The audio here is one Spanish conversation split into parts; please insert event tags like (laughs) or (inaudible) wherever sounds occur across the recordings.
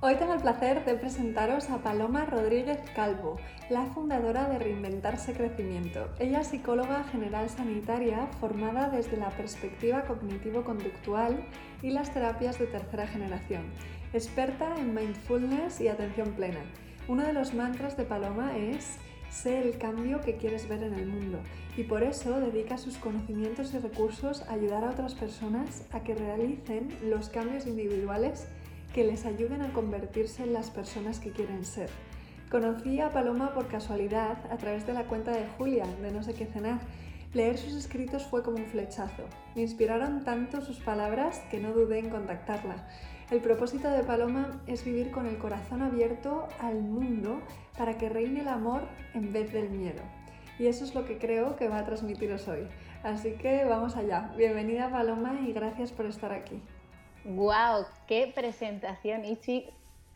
Hoy tengo el placer de presentaros a Paloma Rodríguez Calvo, la fundadora de Reinventarse Crecimiento. Ella es psicóloga general sanitaria formada desde la perspectiva cognitivo-conductual y las terapias de tercera generación, experta en mindfulness y atención plena. Uno de los mantras de Paloma es Sé el cambio que quieres ver en el mundo y por eso dedica sus conocimientos y recursos a ayudar a otras personas a que realicen los cambios individuales que les ayuden a convertirse en las personas que quieren ser. Conocí a Paloma por casualidad a través de la cuenta de Julia, de No sé qué cenar. Leer sus escritos fue como un flechazo. Me inspiraron tanto sus palabras que no dudé en contactarla. El propósito de Paloma es vivir con el corazón abierto al mundo para que reine el amor en vez del miedo. Y eso es lo que creo que va a transmitiros hoy. Así que vamos allá. Bienvenida Paloma y gracias por estar aquí. ¡Wow! ¡Qué presentación, Ichi!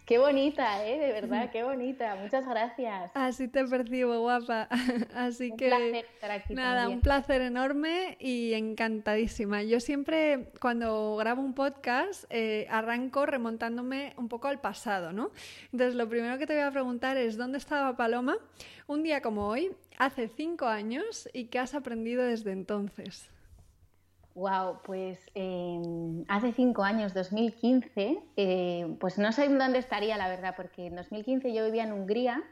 Qué bonita, ¿eh? De verdad, qué bonita. Muchas gracias. Así te percibo, guapa. (laughs) Así que. Un placer estar aquí. Nada, un placer enorme y encantadísima. Yo siempre, cuando grabo un podcast, eh, arranco remontándome un poco al pasado, ¿no? Entonces, lo primero que te voy a preguntar es: ¿dónde estaba Paloma un día como hoy, hace cinco años, y qué has aprendido desde entonces? Wow, pues em, hace cinco años, 2015, eh, pues no sé dónde estaría la verdad, porque en 2015 yo vivía en Hungría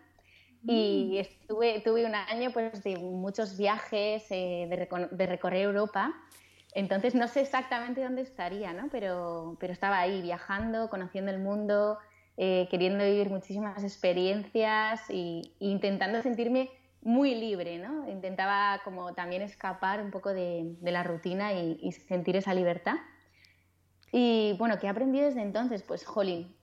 y mm. estuve, tuve un año pues, de muchos viajes, eh, de, recorrer Europa. Entonces no sé exactamente dónde estaría, ¿no? pero, pero estaba ahí viajando, conociendo el mundo, eh, queriendo vivir muchísimas experiencias e intentando sentirme muy libre, ¿no? Intentaba como también escapar un poco de, la rutina y, sentir esa libertad. Y bueno, ¿qué he aprendido desde entonces? Pues, jolín,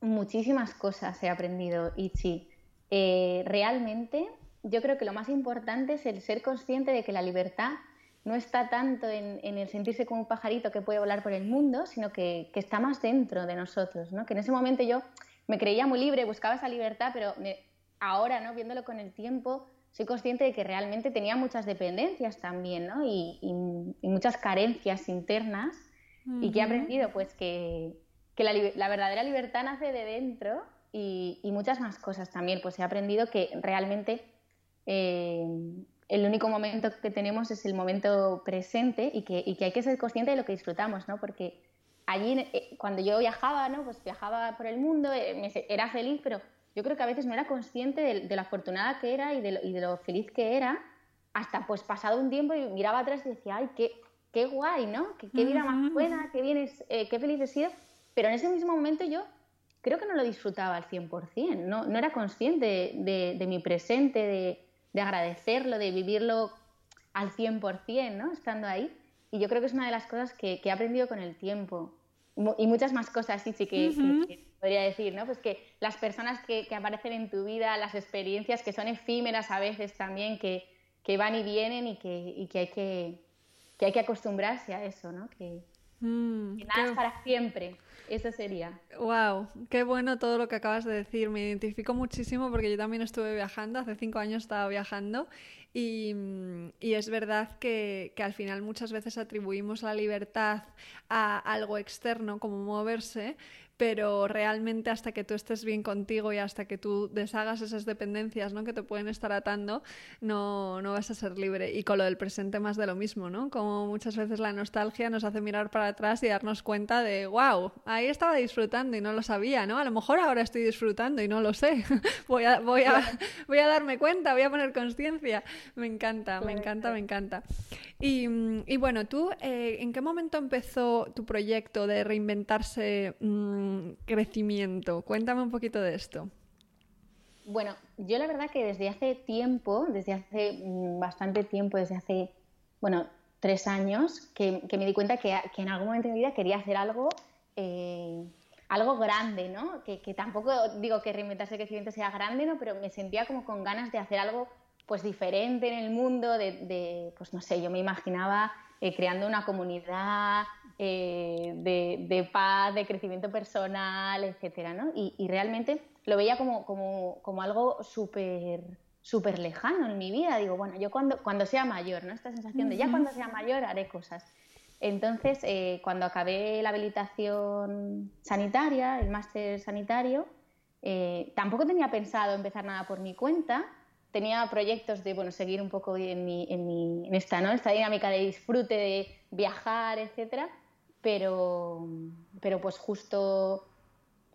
muchísimas cosas he aprendido, Ichi. Eh, realmente, yo creo que lo más importante es el ser consciente de que la libertad no está tanto en, el sentirse como un pajarito que puede volar por el mundo, sino que, está más dentro de nosotros, ¿no? Que en ese momento yo me creía muy libre, buscaba esa libertad, pero ahora, ¿no? Viéndolo con el tiempo, soy consciente de que realmente tenía muchas dependencias también, ¿no? Y, muchas carencias internas y que he aprendido pues que, la, verdadera libertad nace de dentro y, muchas más cosas también. Pues he aprendido que realmente eh, el único momento que tenemos es el momento presente y que, hay que ser consciente de lo que disfrutamos, ¿no? Porque allí, eh, cuando yo viajaba, ¿no? Pues viajaba por el mundo, eh, era feliz, pero yo creo que a veces no era consciente de, la afortunada que era y de, lo, feliz que era, hasta pues pasado un tiempo y miraba atrás y decía, ay, qué, qué guay, ¿no? Qué, vida más buena, qué, bien eh, qué feliz he sido. Pero en ese mismo momento yo creo que no lo disfrutaba al 100%, no, no era consciente de, mi presente, de, agradecerlo, de vivirlo al 100%, ¿no? Estando ahí. Y yo creo que es una de las cosas que, he aprendido con el tiempo. Y muchas más cosas, sí, sí, que podría decir, ¿no? Pues que las personas que, aparecen en tu vida, las experiencias que son efímeras a veces también, que, van y vienen y que, hay que, hay que acostumbrarse a eso, ¿no? Que, mm, nada es para siempre. Eso sería. Wow, qué bueno todo lo que acabas de decir. Me identifico muchísimo porque yo también estuve viajando, hace cinco años estaba viajando y, y es verdad que, que, al final muchas veces atribuimos la libertad a algo externo como moverse, pero realmente hasta que tú estés bien contigo y hasta que tú deshagas esas dependencias ¿no? que te pueden estar atando, no, no vas a ser libre. Y con lo del presente más de lo mismo, ¿no? Como muchas veces la nostalgia nos hace mirar para atrás y darnos cuenta de, wow, ahí estaba disfrutando y no lo sabía, ¿no? A lo mejor ahora estoy disfrutando y no lo sé. (laughs) voy, a, voy, a, voy a darme cuenta, voy a poner conciencia. Me encanta, me encanta, me encanta. Y, y bueno, tú, eh, ¿en qué momento empezó tu proyecto de reinventarse? Mm, crecimiento. Cuéntame un poquito de esto. Bueno, yo la verdad que desde hace tiempo, desde hace mm, bastante tiempo, desde hace, bueno, tres años, que, me di cuenta que, en algún momento de mi vida quería hacer algo, eh, algo grande, ¿no? Que, tampoco digo que reinventarse crecimiento sea grande, ¿no? Pero me sentía como con ganas de hacer algo pues diferente en el mundo, de, pues no sé, yo me imaginaba eh, creando una comunidad eh, de, paz, de crecimiento personal, etcétera, ¿no? Y, realmente lo veía como, como, como algo súper súper lejano en mi vida. Digo, bueno, yo cuando, cuando sea mayor, ¿no? Esta sensación de ya cuando sea mayor haré cosas. Entonces, eh, cuando acabé la habilitación sanitaria, el máster sanitario, tampoco tenía pensado empezar nada por mi cuenta, tenía proyectos de bueno, seguir un poco en, mi, en, mi, esta, ¿no? esta dinámica de disfrute, de viajar, etcétera, pero, pero pues justo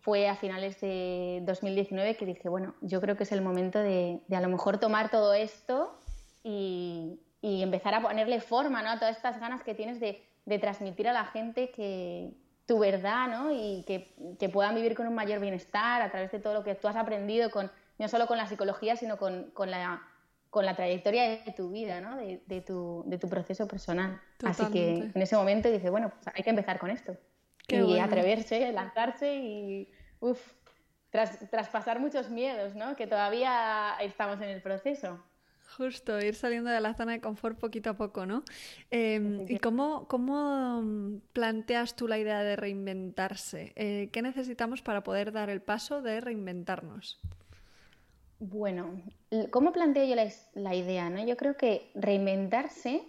fue a finales de 2019 que dije, bueno, yo creo que es el momento de, de a lo mejor tomar todo esto y, y, empezar a ponerle forma ¿no? a todas estas ganas que tienes de, de transmitir a la gente que tu verdad ¿no? y que, que puedan vivir con un mayor bienestar a través de todo lo que tú has aprendido con no solo con la psicología, sino con, con, la, con la trayectoria de tu vida, ¿no? de, de, tu, de tu proceso personal. Así que en ese momento dije, bueno, pues hay que empezar con esto. y atreverse, lanzarse y, uff, tras, traspasar muchos miedos, ¿no? Que todavía estamos en el proceso. Justo, ir saliendo de la zona de confort poquito a poco, ¿no? Em, ¿Y cómo, cómo, planteas tú la idea de reinventarse? Eh, ¿Qué necesitamos para poder dar el paso de reinventarnos? Bueno, ¿cómo planteo yo la, idea? ¿no? Yo creo que reinventarse,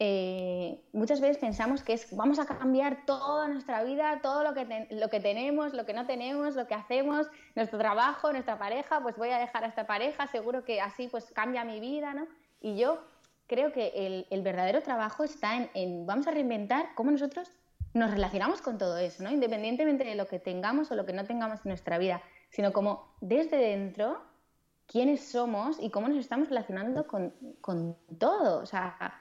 eh, muchas veces pensamos que es vamos a cambiar toda nuestra vida, todo lo que, lo que tenemos, lo que no tenemos, lo que hacemos, nuestro trabajo, nuestra pareja, pues voy a dejar a esta pareja, seguro que así pues cambia mi vida, ¿no? Y yo creo que el, verdadero trabajo está en, en, vamos a reinventar cómo nosotros nos relacionamos con todo eso, ¿no? Independientemente de lo que tengamos o lo que no tengamos en nuestra vida, sino como desde dentro quiénes somos y cómo nos estamos relacionando con, con todo. O sea,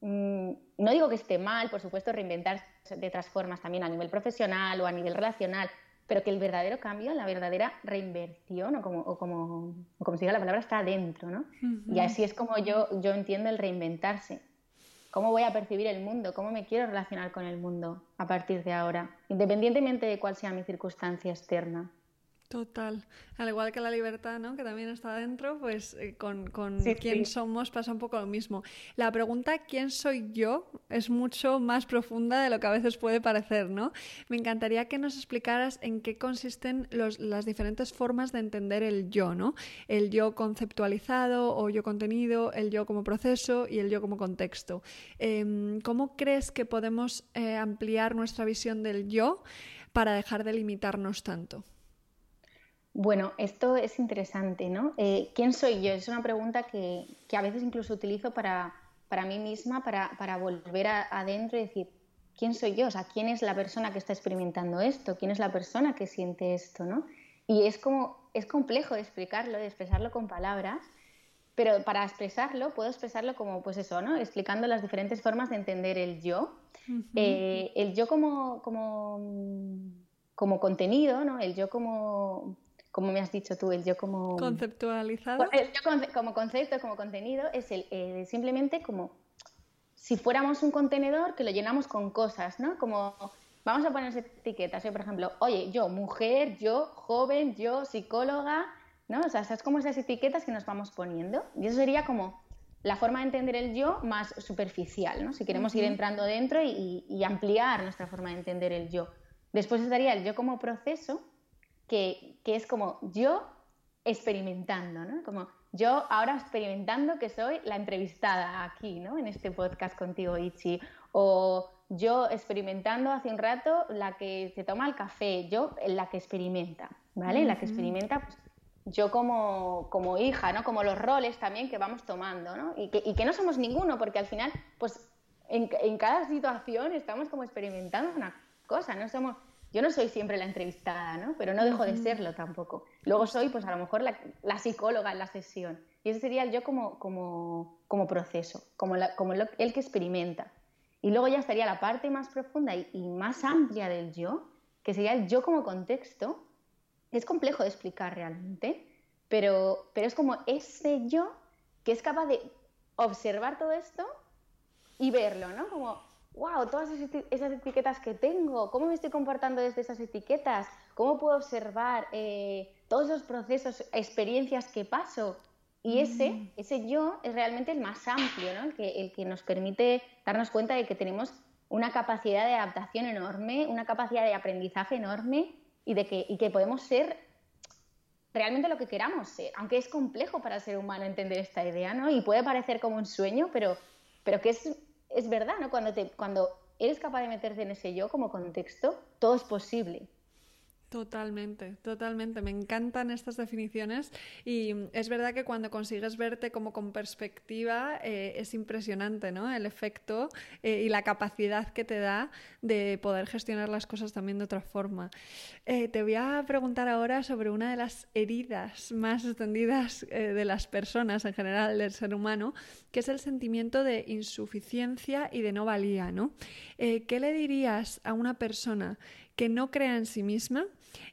mm, no digo que esté mal, por supuesto, reinventarse de otras formas también a nivel profesional o a nivel relacional, pero que el verdadero cambio, la verdadera reinversión, o como, o como, como se diga la palabra, está adentro, ¿no? Y así es como yo, yo entiendo el reinventarse. ¿Cómo voy a percibir el mundo? ¿Cómo me quiero relacionar con el mundo a partir de ahora? Independientemente de cuál sea mi circunstancia externa. Total. Al igual que la libertad, ¿no? Que también está dentro, pues eh, con, con quién somos pasa un poco lo mismo. La pregunta ¿quién soy yo? es mucho más profunda de lo que a veces puede parecer, ¿no? Me encantaría que nos explicaras en qué consisten los, las diferentes formas de entender el yo, ¿no? El yo conceptualizado o yo contenido, el yo como proceso y el yo como contexto. Em, ¿Cómo crees que podemos eh, ampliar nuestra visión del yo para dejar de limitarnos tanto? Bueno, esto es interesante, ¿no? Eh, ¿Quién soy yo? Es una pregunta que, a veces incluso utilizo para, para mí misma, para, para volver adentro y decir, ¿quién soy yo? O sea, ¿quién es la persona que está experimentando esto? ¿Quién es la persona que siente esto, no? Y es como, es complejo de explicarlo, de expresarlo con palabras, pero para expresarlo, puedo expresarlo como, pues eso, ¿no? Explicando las diferentes formas de entender el yo. Eh, el yo como, como, como contenido, ¿no? El yo como como me has dicho tú, el yo como... Conceptualizado. El yo como concepto, como contenido, es el, simplemente como si fuéramos un contenedor que lo llenamos con cosas, ¿no? Como vamos a poner etiquetas, yo por ejemplo, oye, yo mujer, yo joven, yo psicóloga, ¿no? O sea, es como esas etiquetas que nos vamos poniendo. Y eso sería como la forma de entender el yo más superficial, ¿no? Si queremos ir entrando dentro y, y ampliar nuestra forma de entender el yo. Después estaría el yo como proceso, que, es como yo experimentando, ¿no? Como yo ahora experimentando que soy la entrevistada aquí, ¿no? En este podcast contigo, Ichi. O yo experimentando hace un rato la que se toma el café, yo la que experimenta, ¿vale? La que experimenta, pues, yo como, como, hija, ¿no? Como los roles también que vamos tomando, ¿no? Y que, y que no somos ninguno, porque al final, pues en, en, cada situación estamos como experimentando una cosa, no somos yo no soy siempre la entrevistada, ¿no? Pero no dejo de serlo tampoco. Luego soy, pues a lo mejor, la, psicóloga en la sesión. Y ese sería el yo como, como, como proceso, como, como el que experimenta. Y luego ya estaría la parte más profunda y, más amplia del yo, que sería el yo como contexto. Es complejo de explicar realmente, pero, pero es como ese yo que es capaz de observar todo esto y verlo, ¿no? Como wow, todas esas etiquetas que tengo, cómo me estoy comportando desde esas etiquetas, cómo puedo observar eh, todos los procesos, experiencias que paso Y ese, mm. ese yo es realmente el más amplio, ¿no? el, que, el que nos permite darnos cuenta de que tenemos una capacidad de adaptación enorme, una capacidad de aprendizaje enorme y de que, y que podemos ser realmente lo que queramos ser, aunque es complejo para el ser humano entender esta idea, ¿no? Y puede parecer como un sueño, pero, pero que es, es verdad, ¿no? Cuando, te, cuando eres capaz de meterte en ese yo como contexto, todo es posible. Totalmente, totalmente. Me encantan estas definiciones y es verdad que cuando consigues verte como con perspectiva eh, es impresionante, ¿no? El efecto eh, y la capacidad que te da de poder gestionar las cosas también de otra forma. Eh, te voy a preguntar ahora sobre una de las heridas más extendidas de las personas en general, del ser humano, que es el sentimiento de insuficiencia y de no valía, ¿no? ¿Qué le dirías a una persona que no crea en sí misma,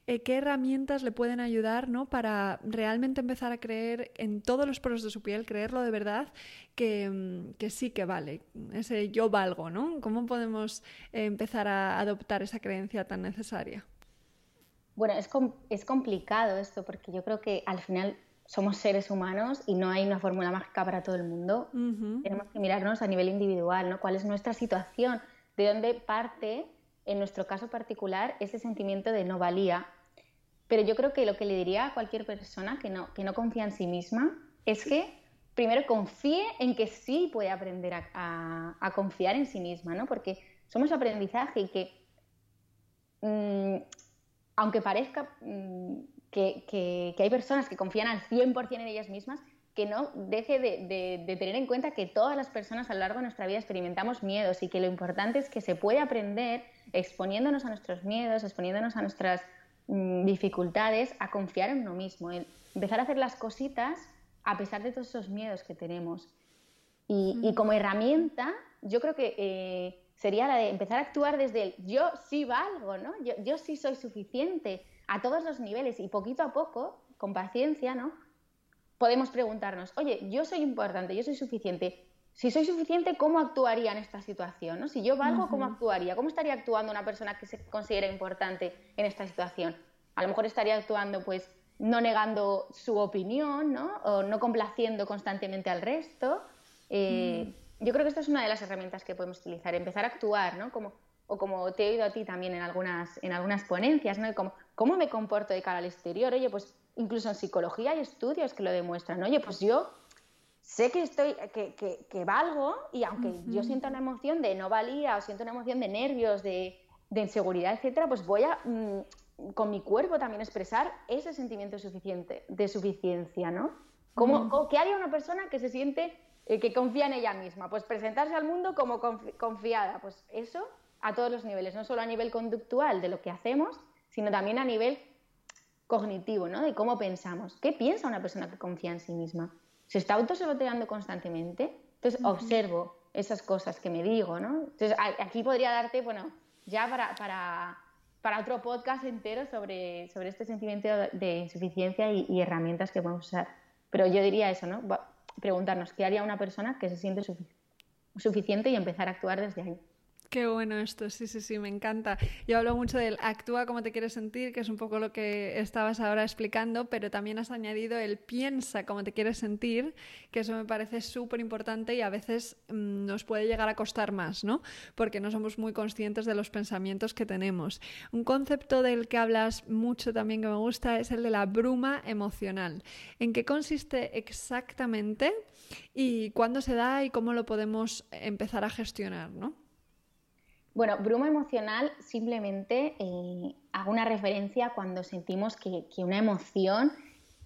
eh, qué herramientas le pueden ayudar ¿no? para realmente empezar a creer en todos los poros de su piel, creerlo de verdad, que, mm, que sí que vale, ese yo valgo, ¿no? ¿Cómo podemos eh, empezar a adoptar esa creencia tan necesaria? Bueno, es, es complicado esto porque yo creo que al final somos seres humanos y no hay una fórmula mágica para todo el mundo. Tenemos que mirarnos a nivel individual, ¿no? ¿Cuál es nuestra situación? ¿De dónde parte en nuestro caso particular, ese sentimiento de no valía. Pero yo creo que lo que le diría a cualquier persona que no, que no confía en sí misma es que primero confíe en que sí puede aprender a, confiar en sí misma, ¿no? Porque somos aprendizaje y que, mm, aunque parezca mm, que, que, hay personas que confían al 100% en ellas mismas, que no deje de, tener en cuenta que todas las personas a lo largo de nuestra vida experimentamos miedos y que lo importante es que se puede aprender exponiéndonos a nuestros miedos, exponiéndonos a nuestras mm, dificultades, a confiar en uno mismo, empezar a hacer las cositas a pesar de todos esos miedos que tenemos. Y, como herramienta, yo creo que eh, sería la de empezar a actuar desde el yo sí valgo, ¿no? Yo, yo sí soy suficiente a todos los niveles y poquito a poco, con paciencia, ¿no? Podemos preguntarnos, oye, yo soy importante, yo soy suficiente. Si soy suficiente, ¿cómo actuaría en esta situación? ¿no? Si yo valgo, ¿cómo actuaría? ¿Cómo estaría actuando una persona que se considera importante en esta situación? A lo mejor estaría actuando, pues, no negando su opinión, ¿no? O no complaciendo constantemente al resto. Eh, mm. Yo creo que esta es una de las herramientas que podemos utilizar, empezar a actuar, ¿no? Como, o como te he oído a ti también en algunas, en algunas ponencias, ¿no? Como, ¿Cómo me comporto de cara al exterior? Oye, pues incluso en psicología hay estudios que lo demuestran. Oye, pues yo sé que estoy, que, que, valgo y aunque yo sienta una emoción de no valía o siento una emoción de nervios, de, de inseguridad, etcétera, pues voy a mm, con mi cuerpo también expresar ese sentimiento suficiente, de suficiencia, ¿no? ¿Cómo, ¿Qué haría una persona que se siente eh, que confía en ella misma? Pues presentarse al mundo como confiada. Pues eso a todos los niveles, no solo a nivel conductual de lo que hacemos, sino también a nivel cognitivo, ¿no? De cómo pensamos. ¿Qué piensa una persona que confía en sí misma? ¿Se está autosaboteando constantemente? Entonces observo esas cosas que me digo, ¿no? Entonces aquí podría darte, bueno, ya para, para, para otro podcast entero sobre, sobre este sentimiento de insuficiencia y, herramientas que podemos usar. Pero yo diría eso, ¿no? Preguntarnos qué haría una persona que se siente suficiente y empezar a actuar desde ahí. Qué bueno esto, sí, sí, sí, me encanta. Yo hablo mucho del actúa como te quieres sentir, que es un poco lo que estabas ahora explicando, pero también has añadido el piensa como te quieres sentir, que eso me parece súper importante y a veces mm, nos puede llegar a costar más, ¿no? Porque no somos muy conscientes de los pensamientos que tenemos. Un concepto del que hablas mucho también que me gusta es el de la bruma emocional. ¿En qué consiste exactamente y cuándo se da y cómo lo podemos empezar a gestionar, ¿no? Bueno, bruma emocional simplemente eh, hago una referencia cuando sentimos que, una emoción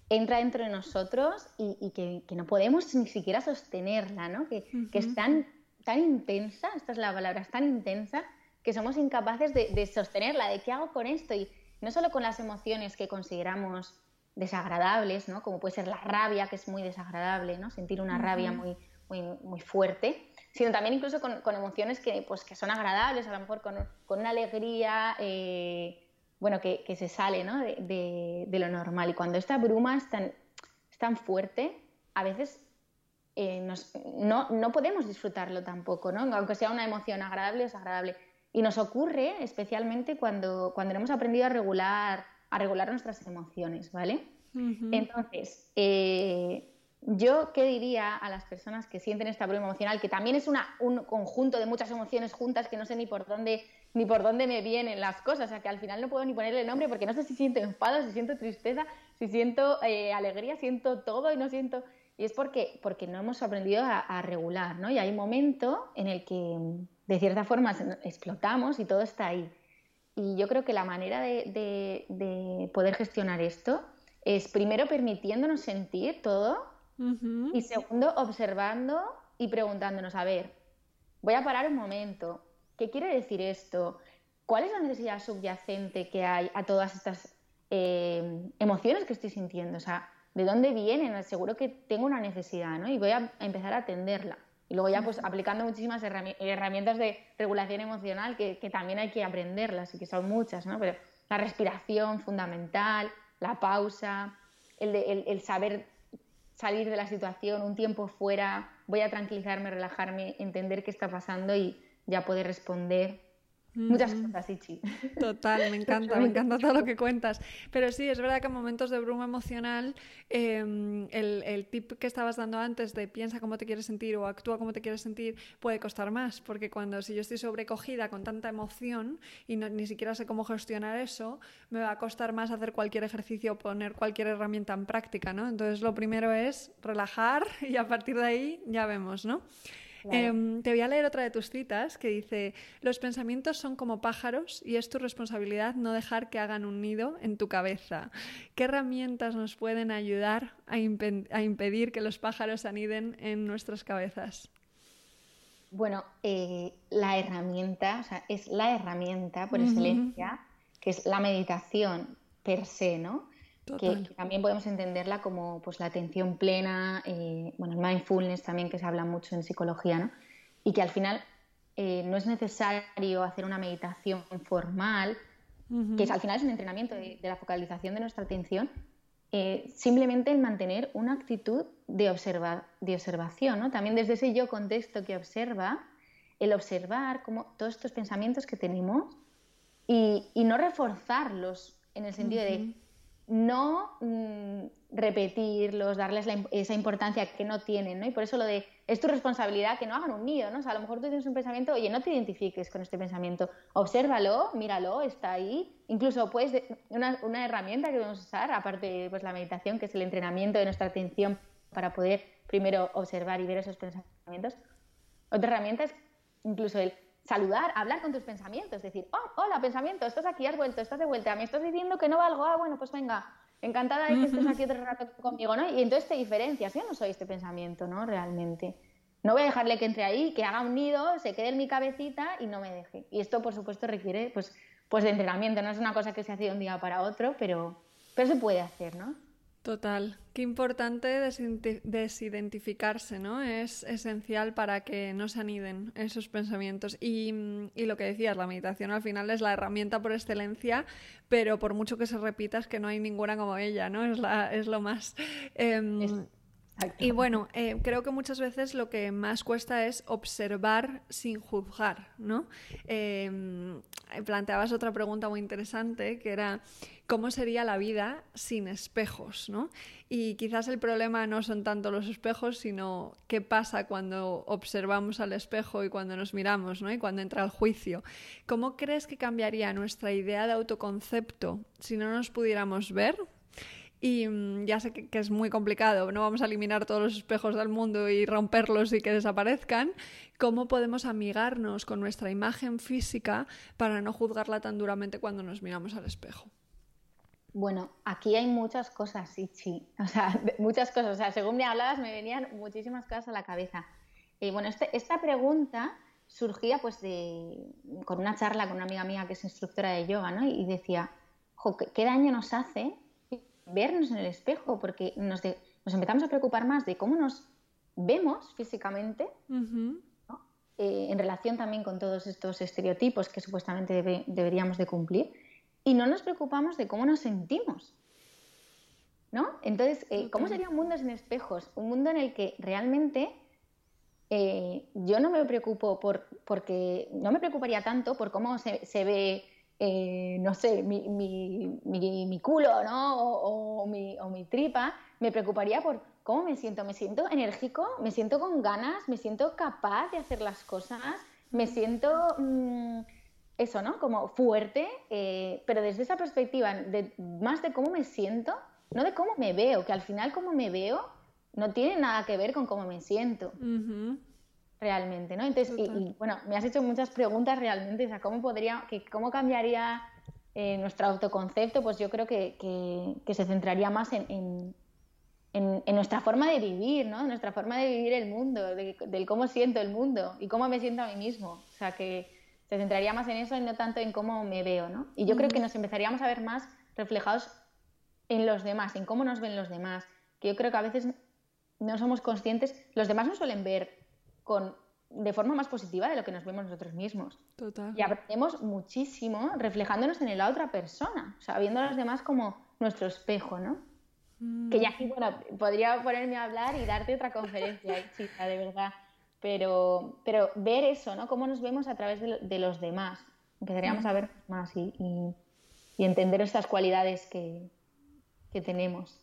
entra dentro de nosotros y, que, no podemos ni siquiera sostenerla, ¿no? Que, es tan, tan intensa, esta es la palabra, es tan intensa que somos incapaces de, sostenerla, de qué hago con esto. Y no solo con las emociones que consideramos desagradables, ¿no? Como puede ser la rabia, que es muy desagradable, ¿no? Sentir una rabia muy, muy, muy fuerte sino también incluso con, emociones que, pues, que son agradables, a lo mejor con, con una alegría, eh, bueno, que, que, se sale ¿no? de, de, lo normal. Y cuando esta bruma es tan, es tan fuerte, a veces eh, nos, no, no, podemos disfrutarlo tampoco, ¿no? aunque sea una emoción agradable o desagradable. Y nos ocurre especialmente cuando, cuando hemos aprendido a regular, a regular nuestras emociones, ¿vale? Entonces, eh, yo, ¿qué diría a las personas que sienten esta prueba emocional, que también es un conjunto de muchas emociones juntas que no sé ni por dónde ni por dónde me vienen las cosas, o sea, que al final no puedo ni ponerle nombre porque no sé si siento enfado, si siento tristeza, si siento eh, alegría, siento todo y no siento... Y es porque, porque no hemos aprendido a, regular, ¿no? Y hay un momento en el que, de cierta forma, explotamos y todo está ahí. Y yo creo que la manera de, de poder gestionar esto es primero permitiéndonos sentir todo y segundo, observando y preguntándonos, a ver, voy a parar un momento, ¿qué quiere decir esto? ¿Cuál es la necesidad subyacente que hay a todas estas eh, emociones que estoy sintiendo? O sea, ¿de dónde vienen? Seguro que tengo una necesidad, ¿no? Y voy a, empezar a atenderla. Y luego ya pues aplicando muchísimas herramientas de regulación emocional que, también hay que aprenderlas y que son muchas, ¿no? Pero la respiración fundamental, la pausa, el, el saber salir de la situación, un tiempo fuera, voy a tranquilizarme, relajarme, entender qué está pasando y ya poder responder Muchas cosas, Ichi. Total, me (laughs) encanta, me encanta todo lo que cuentas. Pero sí, es verdad que en momentos de bruma emocional, em, el, el, tip que estabas dando antes de piensa cómo te quieres sentir o actúa cómo te quieres sentir puede costar más, porque cuando si yo estoy sobrecogida con tanta emoción y ni siquiera sé cómo gestionar eso, me va a costar más hacer cualquier ejercicio o poner cualquier herramienta en práctica, ¿no? Entonces lo primero es relajar (laughs) y a partir de ahí ya vemos, ¿no? Em, te voy a leer otra de tus citas que dice, los pensamientos son como pájaros y es tu responsabilidad no dejar que hagan un nido en tu cabeza. ¿Qué herramientas nos pueden ayudar a, impedir que los pájaros aniden en nuestras cabezas? Bueno, eh, la herramienta, o sea, es la herramienta por excelencia, que es la meditación per se, ¿no? Que, también podemos entenderla como pues, la atención plena, eh, bueno, el mindfulness también que se habla mucho en psicología, ¿no? Y que al final eh, no es necesario hacer una meditación formal, que al final es un entrenamiento de, la focalización de nuestra atención, eh, simplemente el mantener una actitud de, observar, de observación, ¿no? También desde ese yo contexto que observa, el observar como todos estos pensamientos que tenemos y, no reforzarlos en el sentido de no mm, repetirlos, darles esa importancia que no tienen, ¿no? Y por eso lo de, es tu responsabilidad que no hagan un nido, ¿no? O sea, a lo mejor tú tienes un pensamiento, oye, no te identifiques con este pensamiento, obsérvalo, míralo, está ahí. Incluso, pues, una, una herramienta que podemos usar, aparte pues la meditación, que es el entrenamiento de nuestra atención para poder primero observar y ver esos pensamientos. Otra herramienta es incluso el saludar, hablar con tus pensamientos, decir, oh, hola pensamiento, estás aquí, has vuelto, estás de vuelta, me estás diciendo que no valgo, ah, bueno, pues venga, encantada de que estés aquí otro rato conmigo, ¿no? Y entonces te diferencias, yo no soy este pensamiento, ¿no? Realmente. No voy a dejarle que entre ahí, que haga un nido, se quede en mi cabecita y no me deje. Y esto, por supuesto, requiere pues, pues de entrenamiento, no es una cosa que se hace de un día para otro, pero, pero se puede hacer, ¿no? Total, qué importante desidentificarse, ¿no? Es esencial para que no se aniden esos pensamientos. Y, lo que decías, la meditación al final es la herramienta por excelencia, pero por mucho que se repita es que no hay ninguna como ella, ¿no? Es, la, es lo más... Em, y bueno, eh, creo que muchas veces lo que más cuesta es observar sin juzgar, ¿no? Em, planteabas otra pregunta muy interesante que era cómo sería la vida sin espejos, ¿no? Y quizás el problema no son tanto los espejos, sino qué pasa cuando observamos al espejo y cuando nos miramos, ¿no? Y cuando entra el juicio. ¿Cómo crees que cambiaría nuestra idea de autoconcepto si no nos pudiéramos ver? Y mm, ya sé que, es muy complicado, no vamos a eliminar todos los espejos del mundo y romperlos y que desaparezcan. ¿Cómo podemos amigarnos con nuestra imagen física para no juzgarla tan duramente cuando nos miramos al espejo? Bueno, aquí hay muchas cosas, Ichi. (laughs) O sea, muchas cosas. O sea, según me hablabas, me venían muchísimas cosas a la cabeza. Y bueno, este, esta pregunta surgía pues de, con una charla con una amiga mía que es instructora de yoga, ¿no? Y decía, ¿qué daño nos hace vernos en el espejo? Porque nos, nos empezamos a preocupar más de cómo nos vemos físicamente, eh, en relación también con todos estos estereotipos que supuestamente deberíamos de cumplir y no nos preocupamos de cómo nos sentimos. ¿No? Entonces, eh, ¿cómo sería un mundo sin espejos? Un mundo en el que realmente eh, yo no me preocupo por, porque no me preocuparía tanto por cómo se, ve, eh, no sé, mi, culo, ¿no? O, mi, o, mi, tripa. Me preocuparía por ¿cómo me siento? Me siento enérgico, me siento con ganas, me siento capaz de hacer las cosas, me siento... Mm, eso, ¿no? Como fuerte, eh, pero desde esa perspectiva, de, más de cómo me siento, no de cómo me veo, que al final cómo me veo no tiene nada que ver con cómo me siento. Realmente, ¿no? Entonces, y, bueno, me has hecho muchas preguntas realmente, o sea, ¿cómo podría, que, cómo cambiaría eh, nuestro autoconcepto? Pues yo creo que, que, se centraría más en, en, en, nuestra forma de vivir, ¿no? Nuestra forma de vivir el mundo, de, del cómo siento el mundo y cómo me siento a mí mismo. O sea, que se centraría más en eso y no tanto en cómo me veo, ¿no? Y yo creo que nos empezaríamos a ver más reflejados en los demás, en cómo nos ven los demás, que yo creo que a veces no somos conscientes, los demás nos suelen ver con, de forma más positiva de lo que nos vemos nosotros mismos. Total. Y aprendemos muchísimo reflejándonos en la otra persona, o sea, viendo a los demás como nuestro espejo, ¿no? Mm. Que ya aquí, bueno, podría ponerme a hablar y darte otra conferencia, (laughs) chica, de verdad pero, pero ver eso, ¿no? Cómo nos vemos a través de, los demás. Empezaríamos a ver más y, entender estas cualidades que, tenemos.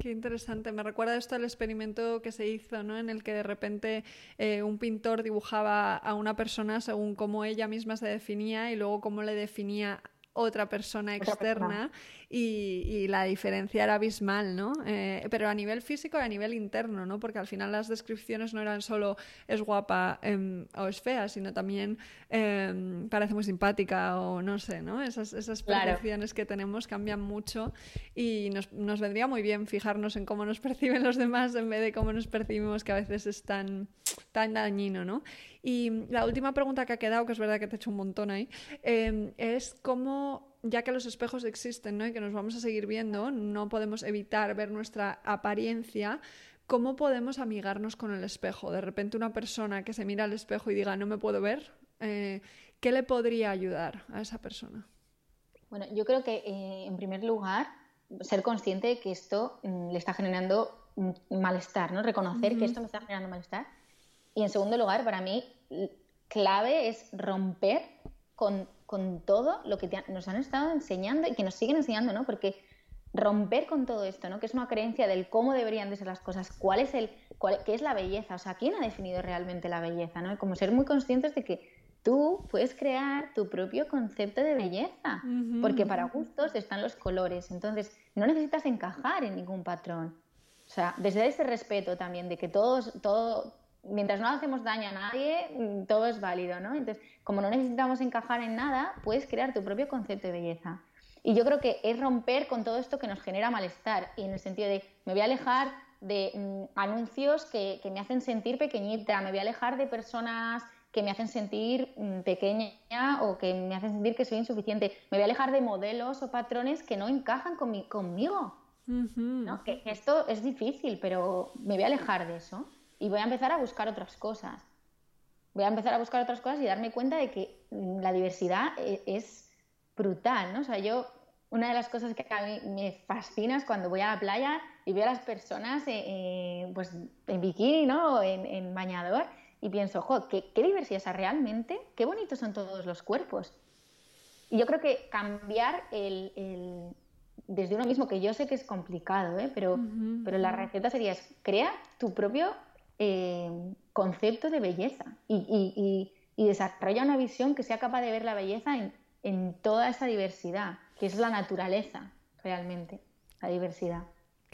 Qué, interesante. Me recuerda esto al experimento que se hizo, ¿no? En el que de repente eh, un pintor dibujaba a una persona según cómo ella misma se definía y luego cómo le definía otra persona externa Y, la diferencia era abismal, ¿no? Eh, pero a nivel físico y a nivel interno, ¿no? Porque al final las descripciones no eran solo es guapa em, o es fea, sino también em, parece muy simpática o no sé, ¿no? Esas, esas percepciones que tenemos cambian mucho y nos, nos, vendría muy bien fijarnos en cómo nos (laughs) perciben los demás en vez de cómo nos percibimos, que a veces es tan, tan dañino, ¿no? Y la última pregunta que ha quedado, que es verdad que te he hecho un montón ahí, em, es cómo ya que los espejos existen ¿no? y que nos vamos a seguir viendo, no podemos evitar ver nuestra apariencia, ¿cómo podemos amigarnos con el espejo? De repente una persona que se mira al espejo y diga, no me puedo ver, eh, ¿qué le podría ayudar a esa persona? Bueno, yo creo que eh, en primer lugar, ser consciente de que esto mm, le está generando malestar, ¿no? Reconocer que esto me está generando malestar. Y en segundo lugar, para mí, clave es romper con con todo lo que nos han estado enseñando y que nos siguen enseñando, ¿no? Porque romper con todo esto, ¿no? Que es una creencia del cómo deberían de ser las cosas, cuál es el, qué es la belleza, o sea, quién ha definido realmente la belleza, ¿no? Y como ser muy conscientes de que tú puedes crear tu propio concepto de belleza, porque para gustos están los colores, entonces no necesitas encajar en ningún patrón. O sea, desde ese respeto también de que todos, todo, mientras no hacemos daño a nadie, mm, todo es válido, ¿no? Entonces, como no necesitamos encajar en nada, puedes crear tu propio concepto de belleza. Y yo creo que es romper con todo esto que nos genera malestar, y en el sentido de, me voy a alejar de mm, anuncios que, me hacen sentir pequeñita, me voy a alejar de personas que me hacen sentir mm, pequeña o que me hacen sentir que soy insuficiente, me voy a alejar de modelos o patrones que no encajan conmigo. Que esto es difícil, pero me voy a alejar de eso y voy a empezar a buscar otras cosas. Voy a empezar a buscar otras cosas y darme cuenta de que mm, la diversidad e, es brutal, ¿no? O sea, yo, una de las cosas que a mí me fascina es cuando voy a la playa y veo a las personas eh, eh, pues, en bikini, ¿no? En, bañador y pienso, jo, qué, diversidad, es realmente, qué bonitos son todos los cuerpos. Y yo creo que cambiar el, desde uno mismo, que yo sé que es complicado, ¿eh? pero, pero la receta sería, es, crea tu propio eh, concepto de belleza y, desarrolla una visión que sea capaz de ver la belleza en toda esa diversidad, que es la naturaleza realmente, la diversidad.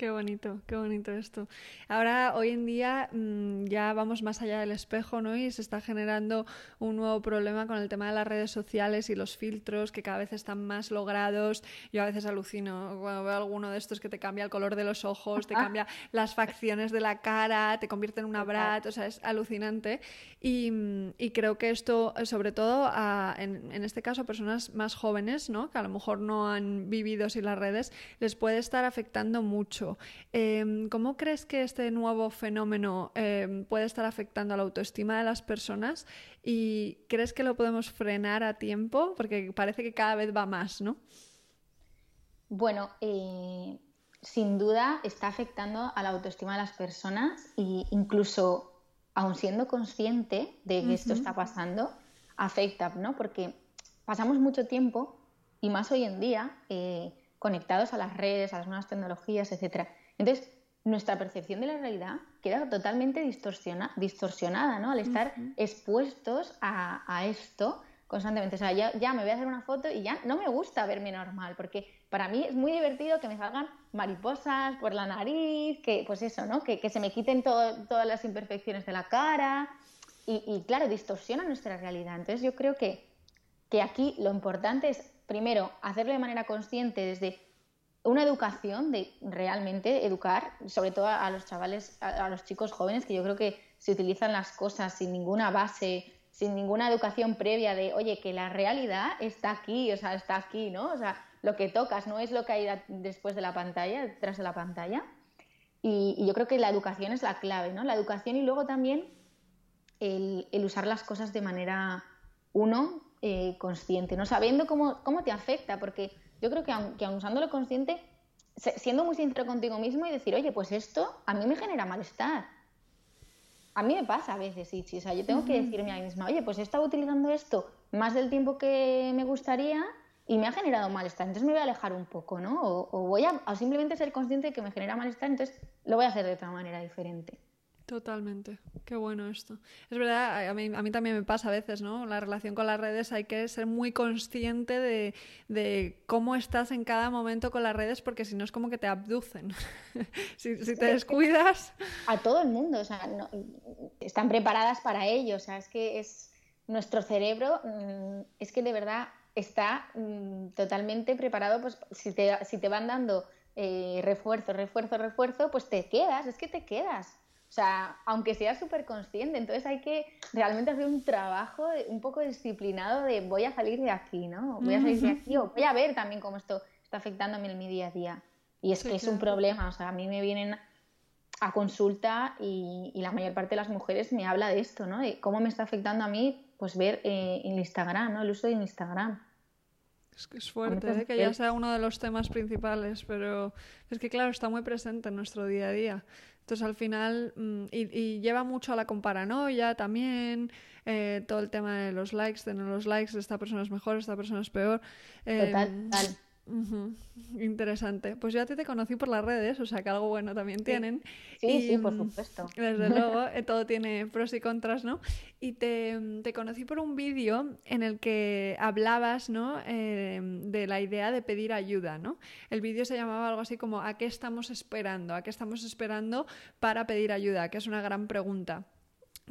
Qué bonito, qué bonito esto. Ahora, hoy en día, mm, ya vamos más allá del espejo, ¿no? Y se está generando un nuevo problema con el tema de las redes sociales y los filtros que cada vez están más logrados. Yo a veces alucino cuando veo alguno de estos que te cambia el color de los ojos, te (laughs) cambia las facciones de la cara, te convierte en una brat, o sea, es alucinante. Y, creo que esto, sobre todo, en, en, este caso, a personas más jóvenes, ¿no? Que a lo mejor no han vivido sin las redes, les puede estar afectando mucho. Em, ¿Cómo crees que este nuevo fenómeno em, puede estar afectando a la autoestima de las personas? ¿Y crees que lo podemos frenar a tiempo? Porque parece que cada vez va más, ¿no? Bueno, eh, sin duda está afectando a la autoestima de las personas e incluso, aun siendo consciente de que esto está pasando, afecta, ¿no? Porque pasamos mucho tiempo, y más hoy en día, eh, conectados a las redes, a las nuevas tecnologías, etc. Entonces, nuestra percepción de la realidad queda totalmente distorsionada, ¿no? Al estar expuestos a, esto constantemente. O sea, ya, ya, me voy a hacer una foto y ya no me gusta verme normal, porque para mí es muy divertido que me salgan mariposas por la nariz, que pues eso, ¿no? Que, se me quiten todas las imperfecciones de la cara y, y, claro, distorsiona nuestra realidad. Entonces yo creo que, que aquí lo importante es, primero, hacerlo de manera consciente desde una educación de realmente educar, sobre todo a, los chavales, a, los chicos jóvenes, que yo creo que se utilizan las cosas sin ninguna base, sin ninguna educación previa de, oye, que la realidad está aquí, o sea, está aquí, ¿no? O sea, lo que tocas no es lo que hay después de la pantalla, detrás de la pantalla. Y, yo creo que la educación es la clave, ¿no? La educación y luego también el, usar las cosas de manera, uno, eh, consciente, ¿no? Sabiendo cómo, cómo te afecta, porque yo creo que aun, que usándolo consciente, siendo muy sincero contigo mismo y decir, oye, pues esto a mí me genera malestar. A mí me pasa a veces, sí, O sea, yo tengo que decirme a mí misma, oye, pues he estado utilizando esto más del tiempo que me gustaría y me ha generado malestar. Entonces me voy a alejar un poco, ¿no? O, o voy a o simplemente ser consciente de que me genera malestar, entonces lo voy a hacer de otra manera diferente. Totalmente, qué bueno esto. Es verdad, a mí, a mí también me pasa a veces, ¿no? La relación con las redes hay que ser muy consciente de, cómo estás en cada momento con las redes porque si no es como que te abducen. (laughs) si, te descuidas... A todo el mundo, o sea, están preparadas para ello, o sea, es que es nuestro cerebro, mm, es que de verdad está mm, totalmente preparado, pues si te, si te van dando eh, refuerzo, refuerzo, refuerzo, pues te quedas, es que te quedas. O sea, aunque sea súper consciente, entonces hay que realmente hacer un trabajo un poco disciplinado de voy a salir de aquí, ¿no? Voy a salir de aquí o voy a ver también cómo esto está afectándome en mi día a día. Y es que es un problema, o sea, a mí me vienen a consulta y, la mayor parte de las mujeres me habla de esto, ¿no? De cómo me está afectando a mí, pues ver eh, en Instagram, ¿no? El uso de Instagram. Es que es fuerte, ¿eh? que ya sea uno de los temas principales, pero es que claro, está muy presente en nuestro día a día. Entonces al final, mm, y, lleva mucho a la comparanoia también, eh, todo el tema de los likes, de no los likes, esta persona es mejor, esta persona es peor. total, Interesante. Pues yo a ti te conocí por las redes, o sea que algo bueno también tienen. Sí, sí, por mm, supuesto. Desde (laughs) luego, eh, todo tiene pros y contras, ¿no? Y te, te conocí por un vídeo en el que hablabas, ¿no? Em, de la idea de pedir ayuda, ¿no? El vídeo se llamaba algo así como ¿a qué estamos esperando? ¿A qué estamos esperando para pedir ayuda? Que es una gran pregunta.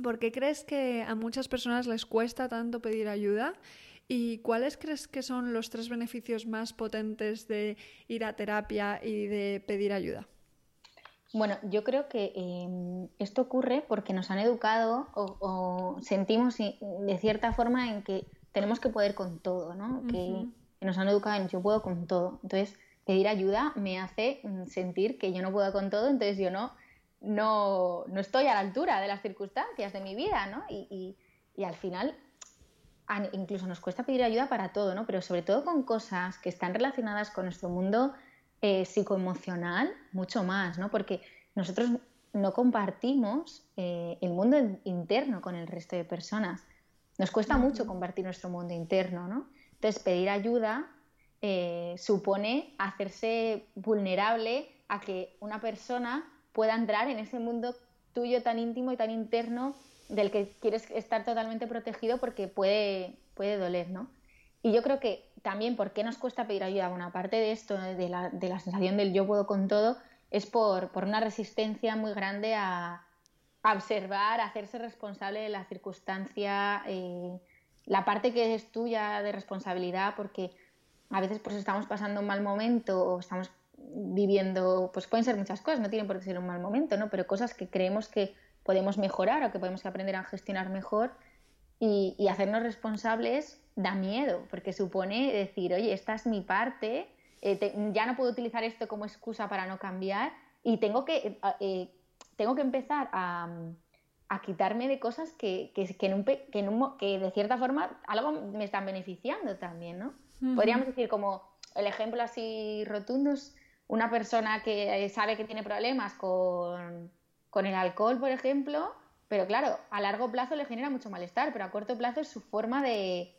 ¿Por qué crees que a muchas personas les cuesta tanto pedir ayuda? ¿Y cuáles crees que son los tres beneficios más potentes de ir a terapia y de pedir ayuda? Bueno, yo creo que em, esto ocurre porque nos han educado o, sentimos de cierta forma en que tenemos que poder con todo, ¿no? que, nos han educado en yo puedo con todo. Entonces, pedir ayuda me hace mm, sentir que yo no puedo con todo, entonces yo no, no, no estoy a la altura de las circunstancias de mi vida, ¿no? y, y al final incluso nos cuesta pedir ayuda para todo, ¿no? Pero sobre todo con cosas que están relacionadas con nuestro mundo eh, psicoemocional, mucho más, ¿no? Porque nosotros no compartimos eh, el mundo interno con el resto de personas. Nos cuesta mucho compartir nuestro mundo interno, ¿no? Entonces, pedir ayuda eh, supone hacerse vulnerable a que una persona pueda entrar en ese mundo tuyo tan íntimo y tan interno del que quieres estar totalmente protegido porque puede, puede doler, ¿no? Y yo creo que también, ¿por qué nos cuesta pedir ayuda? Bueno, aparte de esto, de la, de la sensación del yo puedo con todo, es por, por una resistencia muy grande a, observar, a hacerse responsable de la circunstancia, eh, la parte que es tuya de responsabilidad, porque a veces pues estamos pasando un mal momento o estamos viviendo, pues pueden ser muchas cosas, no tienen por qué ser un mal momento, ¿no? Pero cosas que creemos que podemos mejorar o que podemos aprender a gestionar mejor y, hacernos responsables da miedo, porque supone decir, oye, esta es mi parte, eh, ya no puedo utilizar esto como excusa para no cambiar y tengo que, eh, tengo que empezar a, quitarme de cosas que, que, que, de cierta forma algo me están beneficiando también, ¿no? Podríamos decir como el ejemplo así rotundo es una persona que sabe que tiene problemas con con el alcohol, por ejemplo, pero claro, a largo plazo le genera mucho malestar, pero a corto plazo es su forma de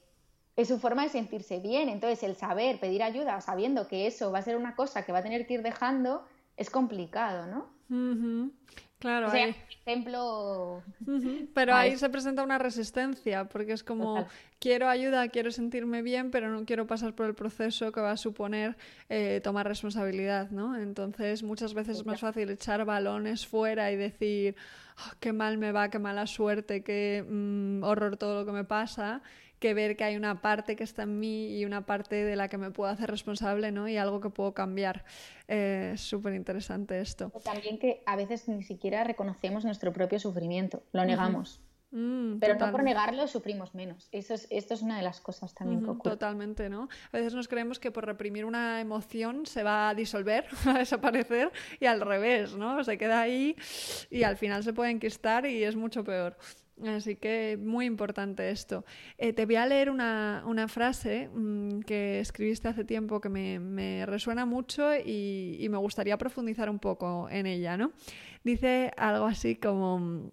es su forma de sentirse bien. Entonces, el saber pedir ayuda sabiendo que eso va a ser una cosa que va a tener que ir dejando es complicado, ¿no? Claro, o ejemplo. Pero ahí se presenta una resistencia, porque es como quiero ayuda, quiero sentirme bien, pero no quiero pasar por el proceso que va a suponer eh, tomar responsabilidad, ¿no? Entonces muchas veces es más fácil echar balones fuera y decir ah, qué mal me va, qué mala suerte, qué mm, horror todo lo que me pasa, que ver que hay una parte que está en mí y una parte de la que me puedo hacer responsable, ¿no? Y algo que puedo cambiar. Eh, es súper interesante esto. También que a veces ni siquiera reconocemos nuestro propio sufrimiento, lo negamos. Mm, Pero no por negarlo sufrimos menos. Eso es, esto es una de las cosas también que ocurre. Totalmente, ¿no? A veces nos creemos que por reprimir una emoción se va a disolver, (laughs) a desaparecer y al revés, ¿no? Se queda ahí y al final se puede enquistar y es mucho peor. Así que muy importante esto. Eh, te voy a leer una, frase mm, que escribiste hace tiempo que me, resuena mucho y, me gustaría profundizar un poco en ella, ¿no? Dice algo así como... Mm,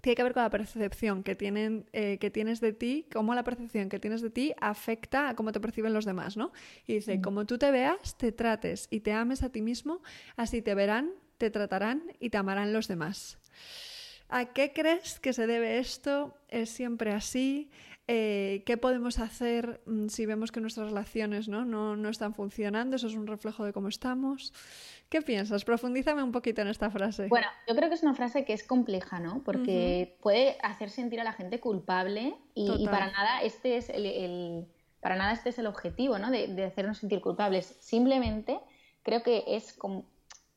tiene que ver con la percepción que, tienen, eh, que tienes de ti, cómo la percepción que tienes de ti afecta a cómo te perciben los demás, ¿no? Y dice, como tú te veas, te trates y te ames a ti mismo, así te verán, te tratarán y te amarán los demás. ¿A qué crees que se debe esto? ¿Es siempre así? Eh, ¿Qué podemos hacer mm, si vemos que nuestras relaciones ¿no? No, están funcionando? ¿Eso es un reflejo de cómo estamos? ¿Qué piensas? Profundízame un poquito en esta frase. Bueno, yo creo que es una frase que es compleja, ¿no? Porque puede hacer sentir a la gente culpable y, para nada este es el, para nada este es el objetivo, ¿no? De, hacernos sentir culpables. Simplemente creo que es como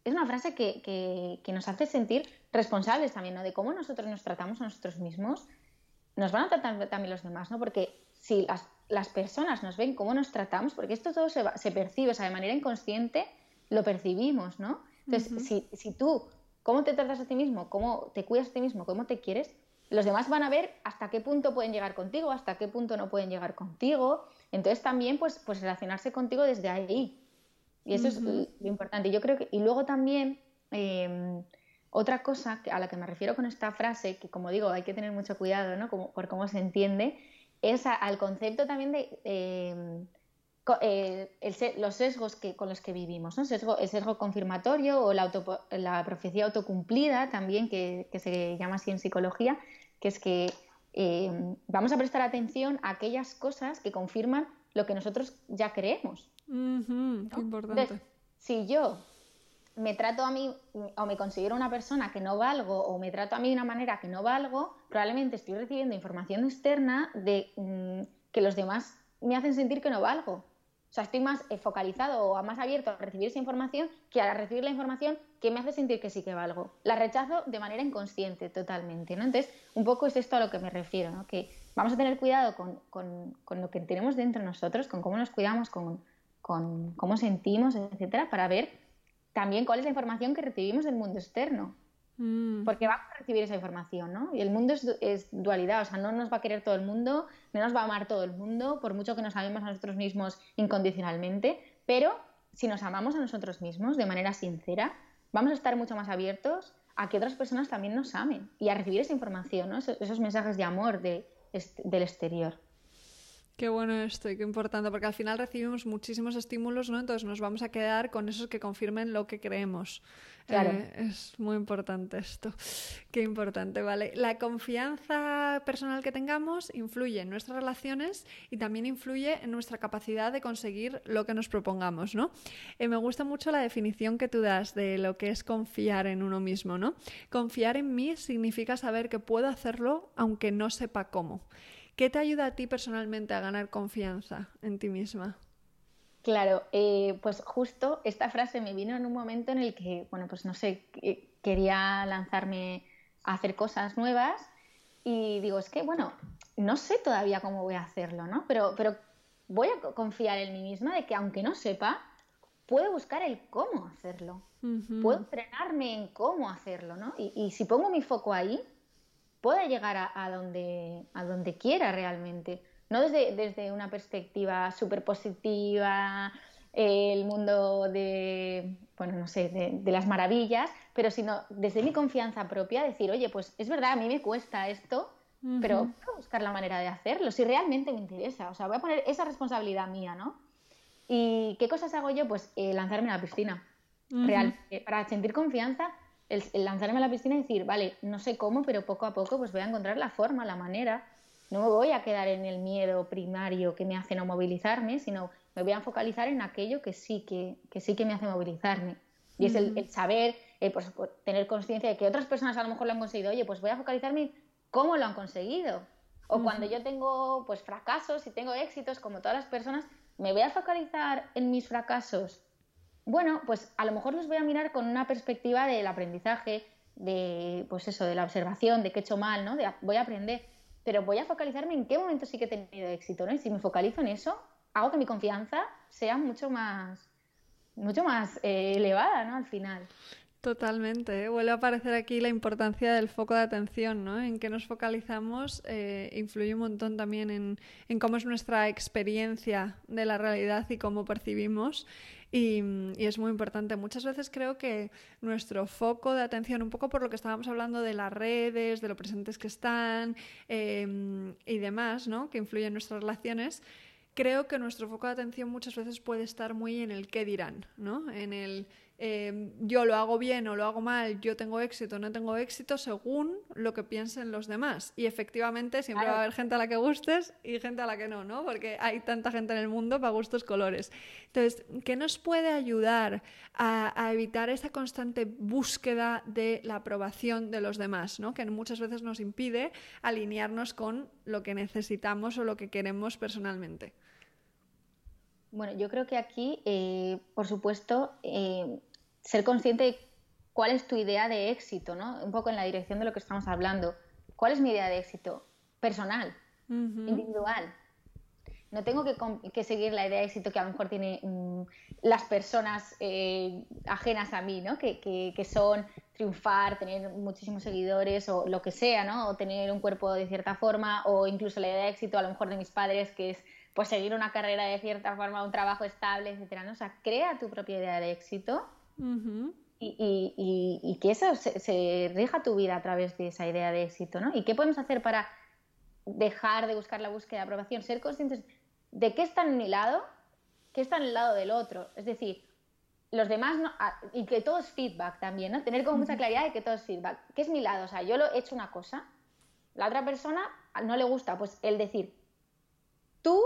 es una frase que, nos hace sentir responsables también, ¿no? De cómo nosotros nos tratamos a nosotros mismos, nos van a tratar también los demás, ¿no? Porque si las, personas nos ven cómo nos tratamos, porque esto todo se, percibe, o sea, de manera inconsciente lo percibimos, ¿no? Entonces, si, tú, cómo te tratas a ti mismo, cómo te cuidas a ti mismo, cómo te quieres, los demás van a ver hasta qué punto pueden llegar contigo, hasta qué punto no pueden llegar contigo. Entonces también, pues, pues relacionarse contigo desde ahí, y eso es lo importante. Yo creo que, y luego también, em, otra cosa a la que me refiero con esta frase, que como digo, hay que tener mucho cuidado ¿no? como, por cómo se entiende, es al concepto también de em, eh, los sesgos que, con los que vivimos, ¿no? el, sesgo, el sesgo confirmatorio o la, la profecía autocumplida también, que, que, se llama así en psicología, que es que em, vamos a prestar atención a aquellas cosas que confirman lo que nosotros ya creemos importante. si yo me trato a mí o me considero una persona que no valgo o me trato a mí de una manera que no valgo, probablemente estoy recibiendo información externa de mm, que los demás me hacen sentir que no valgo. O sea, estoy más focalizado o más abierto a recibir esa información que a recibir la información que me hace sentir que sí que valgo. La rechazo de manera inconsciente totalmente, ¿no? Entonces, un poco es esto a lo que me refiero, ¿no? Que vamos a tener cuidado con, con lo que tenemos dentro de nosotros, con cómo nos cuidamos, con, con cómo sentimos, etcétera, para ver también cuál es la información que recibimos del mundo externo. Mm. Porque vamos a recibir esa información, ¿no? Y el mundo es, dualidad, o sea, no nos va a querer todo el mundo, no nos va a amar todo el mundo, por mucho que nos amemos a nosotros mismos incondicionalmente, pero si nos amamos a nosotros mismos de manera sincera, vamos a estar mucho más abiertos a que otras personas también nos amen y a recibir esa información, ¿no? esos, mensajes de amor del exterior. Qué bueno esto y qué importante, porque al final recibimos muchísimos estímulos, ¿no? Entonces nos vamos a quedar con esos que confirmen lo que creemos. Claro. Eh, es muy importante esto. Qué importante, ¿vale? La confianza personal que tengamos influye en nuestras relaciones y también influye en nuestra capacidad de conseguir lo que nos propongamos, ¿no? Eh, me gusta mucho la definición que tú das de lo que es confiar en uno mismo, ¿no? Confiar en mí significa saber que puedo hacerlo aunque no sepa cómo. ¿Qué te ayuda a ti personalmente a ganar confianza en ti misma? Claro, eh, pues justo esta frase me vino en un momento en el que, bueno, pues no sé, quería lanzarme a hacer cosas nuevas y digo, es que, bueno, no sé todavía cómo voy a hacerlo, ¿no? Pero, pero voy a confiar en mí misma de que aunque no sepa, puedo buscar el cómo hacerlo. Puedo frenarme en cómo hacerlo, ¿no? y si pongo mi foco ahí, pueda llegar a, donde, a donde quiera realmente. No desde, desde una perspectiva súper positiva, el mundo de, bueno, no sé, de, las maravillas, pero sino desde mi confianza propia, decir, oye, pues es verdad, a mí me cuesta esto, pero voy a buscar la manera de hacerlo, si realmente me interesa. O sea, voy a poner esa responsabilidad mía, ¿no? ¿Y qué cosas hago yo? Pues eh, lanzarme a la piscina, real. para sentir confianza, el, lanzarme a la piscina y decir, vale, no sé cómo, pero poco a poco pues voy a encontrar la forma, la manera. No me voy a quedar en el miedo primario que me hace no movilizarme, sino me voy a focalizar en aquello que sí que, que sí que me hace movilizarme. Y es el, saber, eh, pues, pues, tener conciencia de que otras personas a lo mejor lo han conseguido. Oye, pues voy a focalizarme en cómo lo han conseguido. O cuando yo tengo pues fracasos y tengo éxitos, como todas las personas, me voy a focalizar en mis fracasos bueno, pues a lo mejor los voy a mirar con una perspectiva del aprendizaje, de pues eso, de la observación, de qué he hecho mal, ¿no? De, voy a aprender, pero voy a focalizarme en qué momento sí que he tenido éxito, ¿no? Y si me focalizo en eso, hago que mi confianza sea mucho más, mucho más eh, elevada, ¿no? Al final. Totalmente. ¿eh? Vuelve a aparecer aquí la importancia del foco de atención, ¿no? En qué nos focalizamos eh, influye un montón también en, cómo es nuestra experiencia de la realidad y cómo percibimos. Y, es muy importante. Muchas veces creo que nuestro foco de atención, un poco por lo que estábamos hablando de las redes, de lo presentes que están em, y demás, ¿no? que influyen en nuestras relaciones, creo que nuestro foco de atención muchas veces puede estar muy en el qué dirán, ¿no? en el Em, yo lo hago bien o lo hago mal, yo tengo éxito o no tengo éxito según lo que piensen los demás. Y efectivamente siempre va a haber gente a la que gustes y gente a la que no, ¿no? Porque hay tanta gente en el mundo para gustos colores. Entonces, ¿qué nos puede ayudar a, evitar esa constante búsqueda de la aprobación de los demás, ¿no? Que muchas veces nos impide alinearnos con lo que necesitamos o lo que queremos personalmente. Bueno, yo creo que aquí, eh, por supuesto, eh, ser consciente de cuál es tu idea de éxito, ¿no? Un poco en la dirección de lo que estamos hablando. ¿Cuál es mi idea de éxito? Personal, individual. No tengo que, seguir la idea de éxito que a lo mejor tienen mm, las personas eh, ajenas a mí, ¿no? Que, que, son triunfar, tener muchísimos seguidores o lo que sea, ¿no? O tener un cuerpo de cierta forma o incluso la idea de éxito a lo mejor de mis padres que es pues seguir una carrera de cierta forma, un trabajo estable, etcétera, ¿no? O sea, crea tu propia idea de éxito y, que eso se, rija tu vida a través de esa idea de éxito, ¿no? ¿Y qué podemos hacer para dejar de buscar la búsqueda de aprobación? Ser conscientes de qué está en mi lado, qué está en el lado del otro. Es decir, los demás, no, ah, y que todo es feedback también, ¿no? Tener como mucha claridad de que todo es feedback. ¿Qué es mi lado? O sea, yo lo he hecho una cosa, la otra persona no le gusta, pues el decir, tú,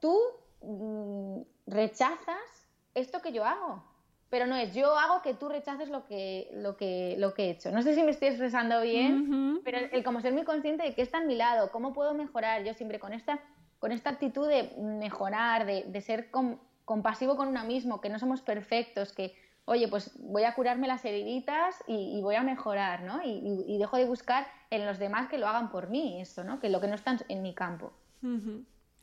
tú mm, rechazas esto que yo hago, pero no es yo hago que tú rechaces lo que, lo que, lo que he hecho. No sé si me estoy expresando bien, pero el, como ser muy consciente de que está a mi lado, cómo puedo mejorar yo siempre con esta, con esta actitud de mejorar, de, ser compasivo con uno mismo, que no somos perfectos, que, oye, pues voy a curarme las heriditas y, voy a mejorar, ¿no? Y, dejo de buscar en los demás que lo hagan por mí, eso, ¿no? Que lo que no está en mi campo.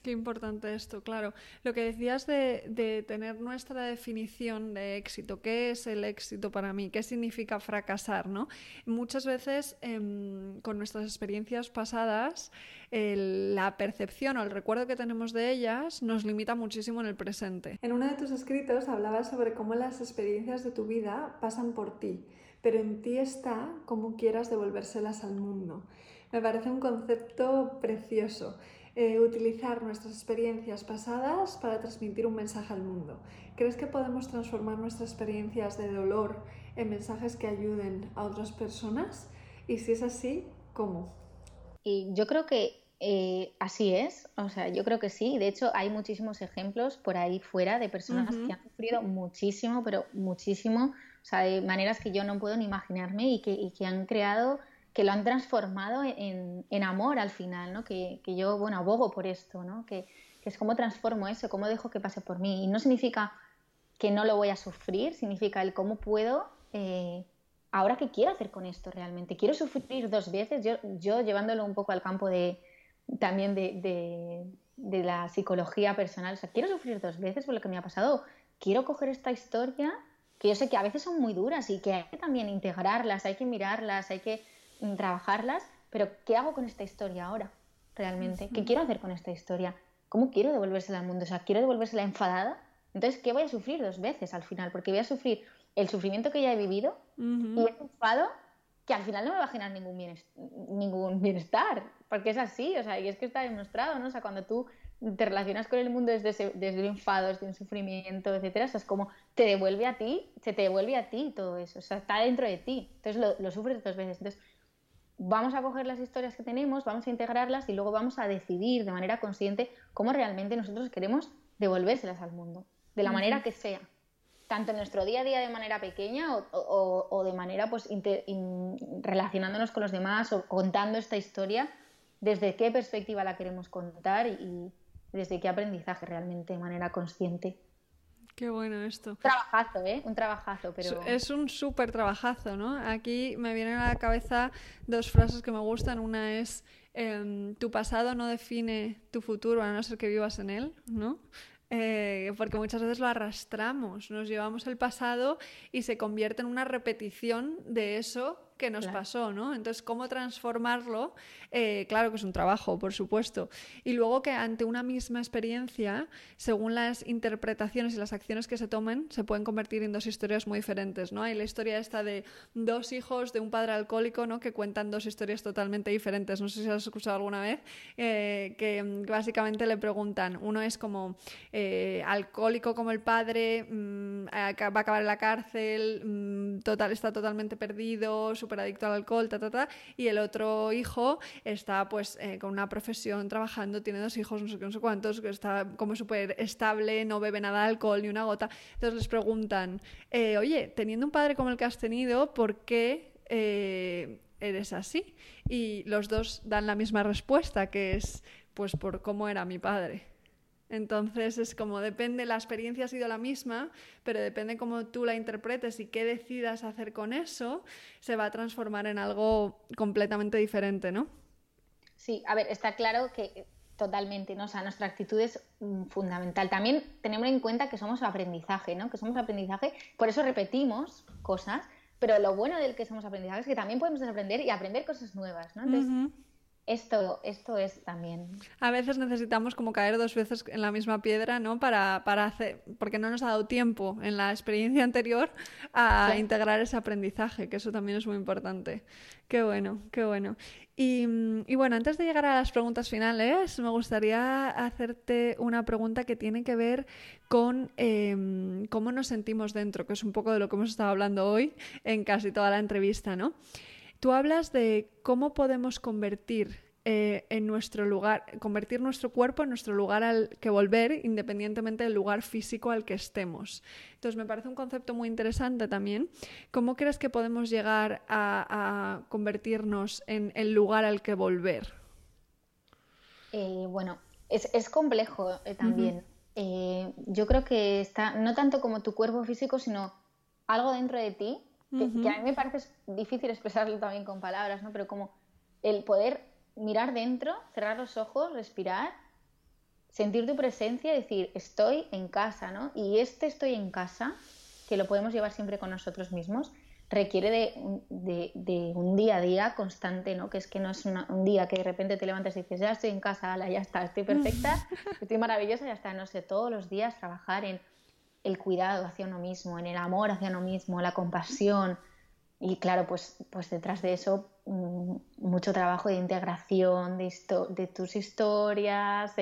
Qué importante esto, claro. Lo que decías de, tener nuestra definición de éxito, ¿qué es el éxito para mí? ¿Qué significa fracasar? ¿no? Muchas veces em, con nuestras experiencias pasadas, la percepción o el recuerdo que tenemos de ellas nos limita muchísimo en el presente. En uno de tus escritos hablabas sobre cómo las experiencias de tu vida pasan por ti, pero en ti está cómo quieras devolvérselas al mundo. Me parece un concepto precioso. Eh, utilizar nuestras experiencias pasadas para transmitir un mensaje al mundo. ¿Crees que podemos transformar nuestras experiencias de dolor en mensajes que ayuden a otras personas? Y si es así, ¿cómo? Y yo creo que eh, así es, o sea, yo creo que sí. De hecho, hay muchísimos ejemplos por ahí fuera de personas que han sufrido muchísimo, pero muchísimo, o sea, de maneras que yo no puedo ni imaginarme y que, y que han creado que lo han transformado en, en amor al final, ¿no? Que, que, yo, bueno, abogo por esto, ¿no? Que, que, es cómo transformo eso, cómo dejo que pase por mí. Y no significa que no lo voy a sufrir, significa el cómo puedo, eh, ahora qué quiero hacer con esto realmente. Quiero sufrir dos veces, yo, yo llevándolo un poco al campo de, también de, de, de la psicología personal, o sea, quiero sufrir dos veces por lo que me ha pasado, quiero coger esta historia que yo sé que a veces son muy duras y que hay que también integrarlas, hay que mirarlas, hay que trabajarlas, pero ¿qué hago con esta historia ahora? Realmente, ¿qué quiero hacer con esta historia? ¿Cómo quiero devolvérsela al mundo? O sea, ¿quiero devolvérsela enfadada? Entonces, ¿qué voy a sufrir dos veces al final? Porque voy a sufrir el sufrimiento que ya he vivido y he enfado que al final no me va a generar ningún bienestar, ningún bienestar, porque es así, o sea, y es que está demostrado, ¿no? O sea, cuando tú te relacionas con el mundo desde, desde el enfado, desde un sufrimiento, etcétera, o sea, es como te devuelve a ti, se te devuelve a ti todo eso, o sea, está dentro de ti, entonces lo, lo sufres dos veces. Entonces, vamos a coger las historias que tenemos, vamos a integrarlas y luego vamos a decidir de manera consciente cómo realmente nosotros queremos devolvérselas al mundo, de la manera que sea, tanto en nuestro día a día de manera pequeña o, de manera pues relacionándonos con los demás o contando esta historia, desde qué perspectiva la queremos contar y desde qué aprendizaje realmente de manera consciente. Qué bueno esto. Un trabajazo, ¿eh? Un trabajazo, pero... Es un súper trabajazo, ¿no? Aquí me vienen a la cabeza dos frases que me gustan. Una es, em, tu pasado no define tu futuro a no ser que vivas en él, ¿no? Eh, porque muchas veces lo arrastramos, nos llevamos el pasado y se convierte en una repetición de eso que nos pasó, ¿no? Entonces, ¿cómo transformarlo? Eh, claro que es un trabajo, por supuesto. Y luego que ante una misma experiencia, según las interpretaciones y las acciones que se tomen, se pueden convertir en dos historias muy diferentes, ¿no? Hay la historia esta de dos hijos de un padre alcohólico, ¿no? Que cuentan dos historias totalmente diferentes. No sé si has escuchado alguna vez, eh, que básicamente le preguntan, uno es como eh, alcohólico como el padre, mm, va a acabar en la cárcel, mm, total, está totalmente perdido, su adicto al alcohol, ta, ta, ta, y el otro hijo está pues eh, con una profesión, trabajando, tiene dos hijos, no sé qué, no sé cuántos, que está como súper estable, no bebe nada de alcohol ni una gota. Entonces les preguntan, eh, oye, teniendo un padre como el que has tenido, ¿por qué eh, eres así? Y los dos dan la misma respuesta, que es pues por cómo era mi padre. Entonces es como depende, la experiencia ha sido la misma, pero depende cómo tú la interpretes y qué decidas hacer con eso, se va a transformar en algo completamente diferente, ¿no? Sí, a ver, está claro que totalmente, ¿no? O sea, nuestra actitud es mm, fundamental. También tenemos en cuenta que somos aprendizaje, ¿no? Que somos aprendizaje, por eso repetimos cosas, pero lo bueno del que somos aprendizaje es que también podemos desaprender y aprender cosas nuevas, ¿no? Entonces, esto, esto es también. A veces necesitamos como caer dos veces en la misma piedra, ¿no? Para, para hacer, porque no nos ha dado tiempo en la experiencia anterior a integrar ese aprendizaje, que eso también es muy importante. Qué bueno, qué bueno. Y, y, bueno, antes de llegar a las preguntas finales, me gustaría hacerte una pregunta que tiene que ver con em, cómo nos sentimos dentro, que es un poco de lo que hemos estado hablando hoy en casi toda la entrevista, ¿no? Tú hablas de cómo podemos convertir eh, en nuestro lugar, convertir nuestro cuerpo en nuestro lugar al que volver, independientemente del lugar físico al que estemos. Entonces, me parece un concepto muy interesante también. ¿Cómo crees que podemos llegar a, convertirnos en el lugar al que volver? Eh, bueno, es, complejo eh, también. yo creo que está, no tanto como tu cuerpo físico, sino algo dentro de ti que, a mí me parece difícil expresarlo también con palabras, ¿no? Pero como el poder mirar dentro, cerrar los ojos, respirar, sentir tu presencia y decir, estoy en casa, ¿no? Y este estoy en casa, que lo podemos llevar siempre con nosotros mismos, requiere de, un día a día constante, ¿no? Que es que no es un día que de repente te levantas y dices, ya estoy en casa, ya está, estoy perfecta, estoy maravillosa, ya está. No sé, todos los días trabajar en el cuidado hacia uno mismo, en el amor hacia uno mismo, la compasión. Y claro, pues, pues detrás de eso mm, mucho trabajo de integración de, de tus historias,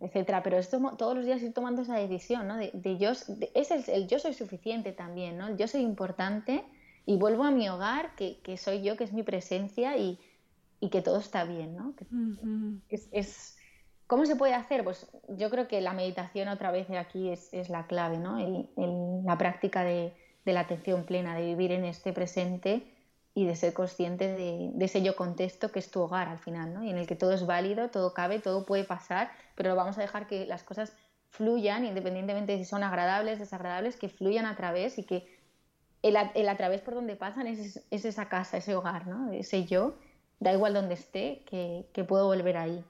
etcétera. Pero esto, todos los días ir tomando esa decisión, ¿no? De, yo, es el, yo soy suficiente también, ¿no? yo soy importante y vuelvo a mi hogar, que, soy yo, que es mi presencia y, que todo está bien, ¿no? es ¿Cómo se puede hacer? Pues yo creo que la meditación otra vez aquí es, la clave, ¿no? la práctica de, la atención plena, de vivir en este presente y de ser consciente de, ese yo contexto que es tu hogar al final, ¿no? Y en el que todo es válido, todo cabe, todo puede pasar, pero vamos a dejar que las cosas fluyan, independientemente de si son agradables, desagradables, que fluyan a través y que el, a través por donde pasan es, esa casa, ese hogar, ¿no? Ese yo, da igual donde esté, que puedo volver ahí.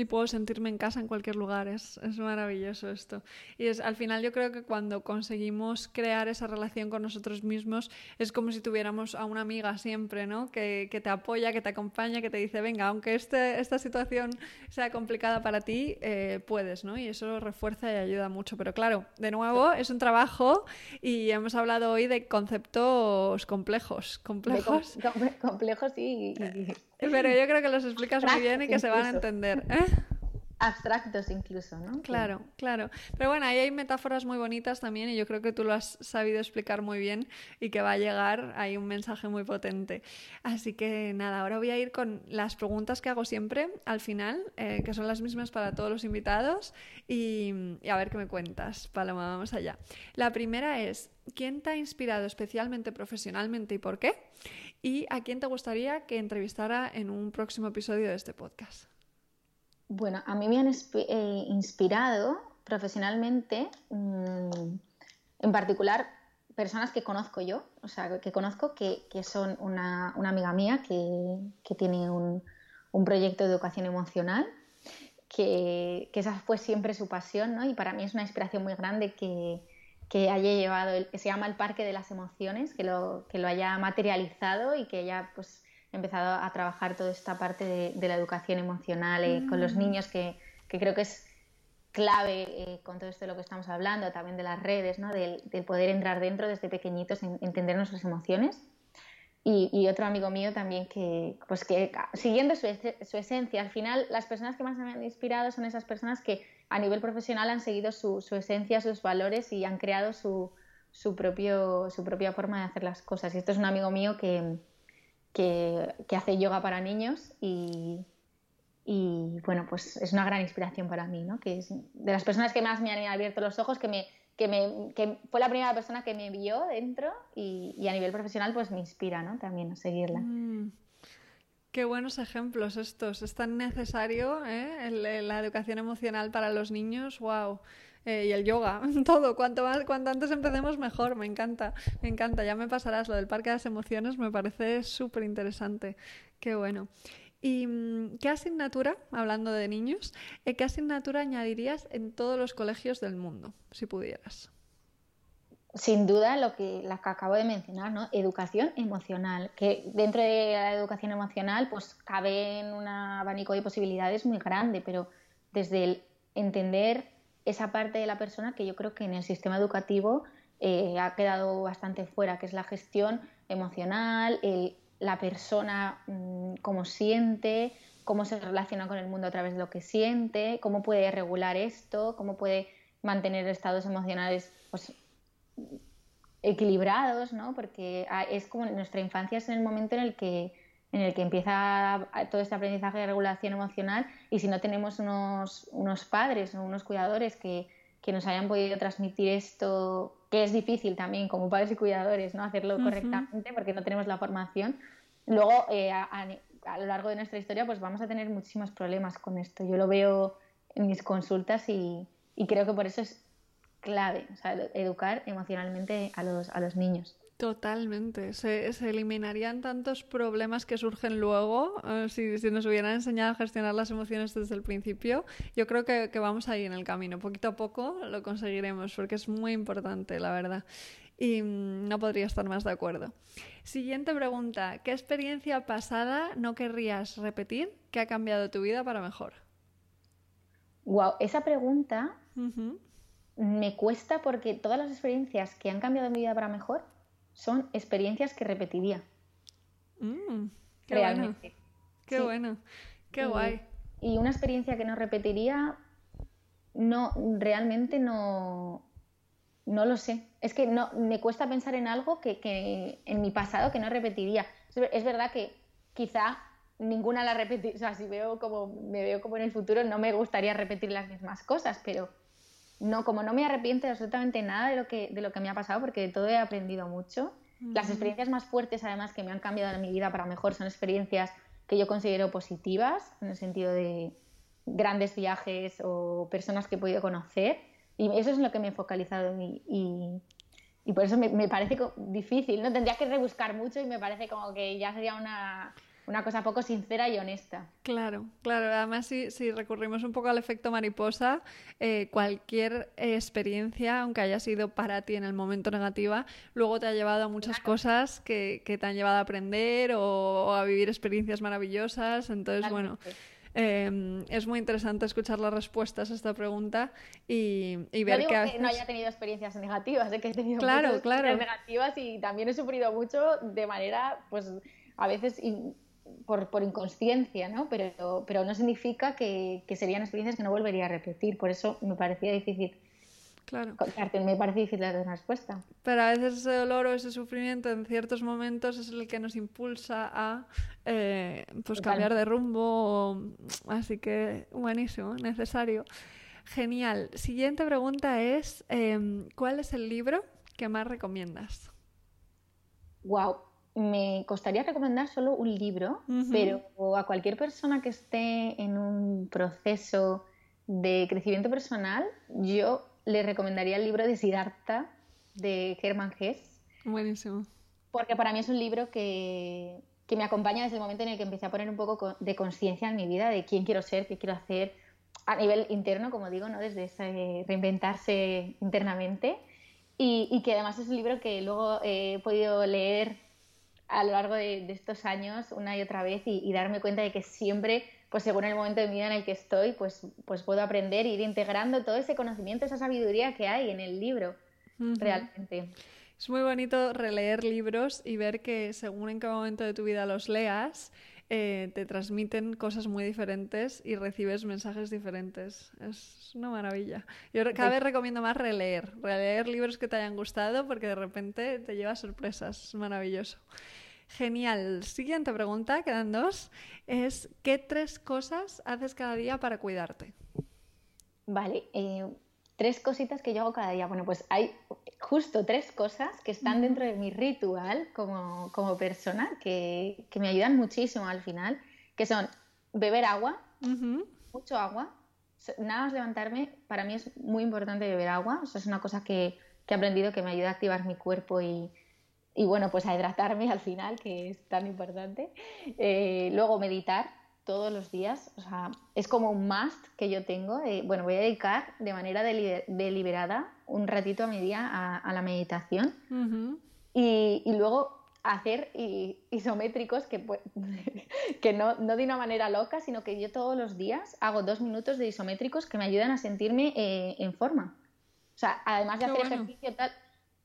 Y puedo sentirme en casa en cualquier lugar, es, es, maravilloso esto. Y es, al final yo creo que cuando conseguimos crear esa relación con nosotros mismos es como si tuviéramos a una amiga siempre, ¿no? Que, que te apoya, que te acompaña, que te dice, venga, aunque este, esta situación sea complicada para ti, eh, puedes, ¿no? Y eso refuerza y ayuda mucho. Pero claro, de nuevo, es un trabajo y hemos hablado hoy de conceptos complejos. Complejos. (laughs) complejos, sí. Pero yo creo que los explicas muy bien y que se van a entender. ¿eh? Abstractos incluso, ¿no? Claro, claro. Pero bueno, ahí hay metáforas muy bonitas también y yo creo que tú lo has sabido explicar muy bien y que va a llegar ahí un mensaje muy potente. Así que nada, ahora voy a ir con las preguntas que hago siempre al final, eh, que son las mismas para todos los invitados y, y a ver qué me cuentas. Paloma, vamos allá. La primera es, ¿quién te ha inspirado especialmente profesionalmente y por qué? ¿Y a quién te gustaría que entrevistara en un próximo episodio de este podcast? Bueno, a mí me han eh, inspirado profesionalmente, mm, en particular, personas que conozco yo, o sea, que conozco que, son una, amiga mía que, tiene un, proyecto de educación emocional, que, esa fue siempre su pasión, ¿no? Y para mí es una inspiración muy grande que, haya llevado, que se llama el Parque de las Emociones, que lo, que lo haya materializado y que ella, pues, empezado a trabajar toda esta parte de, la educación emocional eh, con los mm. niños, que, creo que es clave eh, con todo esto de lo que estamos hablando, también de las redes, ¿no? del, poder entrar dentro desde pequeñitos, en, entender nuestras emociones. Y, otro amigo mío también que, pues que siguiendo su, esencia, al final las personas que más me han inspirado son esas personas que a nivel profesional han seguido su, su esencia, sus valores y han creado su, su, propio, su propia forma de hacer las cosas. Y esto es un amigo mío que, que, hace yoga para niños y, bueno, pues es una gran inspiración para mí, ¿no? Que es de las personas que más me han abierto los ojos, que, me, que, me, que fue la primera persona que me vio dentro y, a nivel profesional pues me inspira, ¿no? También a seguirla. Mm. Qué buenos ejemplos estos. Es tan necesario ¿eh? la educación emocional para los niños. ¡Wow! Eh, y el yoga, (laughs) todo. Cuanto, más, cuanto antes empecemos, mejor. Me encanta, me encanta. Ya me pasarás lo del Parque de las Emociones, me parece súper interesante. Qué bueno. ¿Y mm, qué asignatura, hablando de niños, eh, qué asignatura añadirías en todos los colegios del mundo, si pudieras? Sin duda lo que, la que acabo de mencionar, ¿no? Educación emocional, que dentro de la educación emocional pues cabe en un abanico de posibilidades muy grande, pero desde el entender esa parte de la persona que yo creo que en el sistema educativo eh, ha quedado bastante fuera, que es la gestión emocional, la persona mm, cómo siente, cómo se relaciona con el mundo a través de lo que siente, cómo puede regular esto, cómo puede mantener estados emocionales pues, equilibrados, ¿no? Porque ah, es como nuestra infancia es en el momento en el que en el que empieza todo este aprendizaje de regulación emocional y si no tenemos unos, unos padres o unos cuidadores que, que, nos hayan podido transmitir esto, que es difícil también como padres y cuidadores, ¿no? hacerlo correctamente porque no tenemos la formación, luego eh, a, lo largo de nuestra historia pues vamos a tener muchísimos problemas con esto. Yo lo veo en mis consultas y, y creo que por eso es clave, o sea, educar emocionalmente a los, a los niños. Totalmente. Se, eliminarían tantos problemas que surgen luego eh, si, nos hubieran enseñado a gestionar las emociones desde el principio. Yo creo que, vamos ahí en el camino. Poquito a poco lo conseguiremos porque es muy importante, la verdad. Y mm, no podría estar más de acuerdo. Siguiente pregunta. ¿Qué experiencia pasada no querrías repetir que ha cambiado tu vida para mejor? Wow, esa pregunta me cuesta porque todas las experiencias que han cambiado mi vida para mejor son experiencias que repetiría. Mm, qué realmente. Bueno. Qué bueno, qué guay. Y una experiencia que no repetiría, no, realmente no, no lo sé. Es que no, me cuesta pensar en algo que, en mi pasado que no repetiría. Es verdad que quizá ninguna la repetiría, o sea, si veo como, me veo como en el futuro, no me gustaría repetir las mismas cosas, pero no, como no me arrepiento de absolutamente nada de lo que, de lo que me ha pasado, porque de todo he aprendido mucho. Las experiencias más fuertes, además, que me han cambiado en mi vida para mejor, son experiencias que yo considero positivas, en el sentido de grandes viajes o personas que he podido conocer. Y eso es en lo que me he focalizado y, y, por eso me, me, parece difícil, ¿no? Tendría que rebuscar mucho y me parece como que ya sería una, una cosa poco sincera y honesta. Claro, claro. Además, si, si recurrimos un poco al efecto mariposa, eh, cualquier experiencia, aunque haya sido para ti en el momento negativa, luego te ha llevado a muchas cosas que, te han llevado a aprender o, a vivir experiencias maravillosas. Entonces, bueno. Em, es muy interesante escuchar las respuestas a esta pregunta y, ver que, no haya tenido experiencias negativas, que he tenido claro, experiencias negativas y también he sufrido mucho de manera, pues, a veces por, por, inconsciencia, ¿no? Pero, pero no significa que, que, serían experiencias que no volvería a repetir. Por eso me parecía difícil. Claro. Me parece difícil dar una respuesta. Pero a veces ese dolor o ese sufrimiento en ciertos momentos es el que nos impulsa a eh, pues cambiar de rumbo. Así que buenísimo, necesario. Genial. Siguiente pregunta es, em, ¿cuál es el libro que más recomiendas? Wow, me costaría recomendar solo un libro, pero a cualquier persona que esté en un proceso de crecimiento personal, yo le recomendaría el libro de Siddhartha de Hermann Hesse. Buenísimo. Porque para mí es un libro que, que me acompaña desde el momento en el que empecé a poner un poco de conciencia en mi vida de quién quiero ser, qué quiero hacer a nivel interno, como digo, ¿no? desde ese reinventarse internamente. Y, y, que además es un libro que luego he podido leer a lo largo de, estos años una y otra vez y, y darme cuenta de que siempre pues según el momento de mi vida en el que estoy, pues, pues puedo aprender e ir integrando todo ese conocimiento, esa sabiduría que hay en el libro, realmente. Es muy bonito releer libros y ver que según en qué momento de tu vida los leas, eh, te transmiten cosas muy diferentes y recibes mensajes diferentes. Es una maravilla. Yo cada vez recomiendo más releer, releer libros que te hayan gustado porque de repente te lleva sorpresas. Es maravilloso. Genial. Siguiente pregunta, quedan dos. Es, ¿qué tres cosas haces cada día para cuidarte? Vale, eh, tres cositas que yo hago cada día. Bueno, pues hay justo tres cosas que están dentro de mi ritual como, persona que, me ayudan muchísimo al final, que son beber agua, mucho agua. Nada más levantarme, para mí es muy importante beber agua. Eso es una cosa que, que he aprendido que me ayuda a activar mi cuerpo y, y bueno, pues a hidratarme al final, que es tan importante. Eh, luego meditar todos los días, o sea, es como un must que yo tengo. bueno, voy a dedicar de manera deliberada un ratito a mi día a, la meditación. y, luego hacer isométricos que, (laughs) que no, no, de una manera loca, sino que yo todos los días hago dos minutos de isométricos que me ayudan a sentirme eh, en forma. O sea, además de hacer ejercicio tal,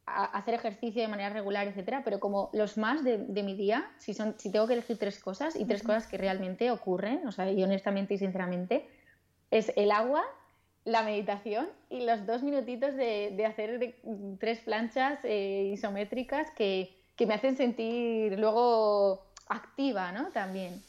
hacer ejercicio de manera regular, etcétera, pero como los más de, mi día, si, son, si tengo que elegir tres cosas y tres cosas que realmente ocurren, o sea, y honestamente y sinceramente, es el agua, la meditación y los dos minutitos de, hacer tres planchas eh, isométricas que, que me hacen sentir luego activa, ¿no? También.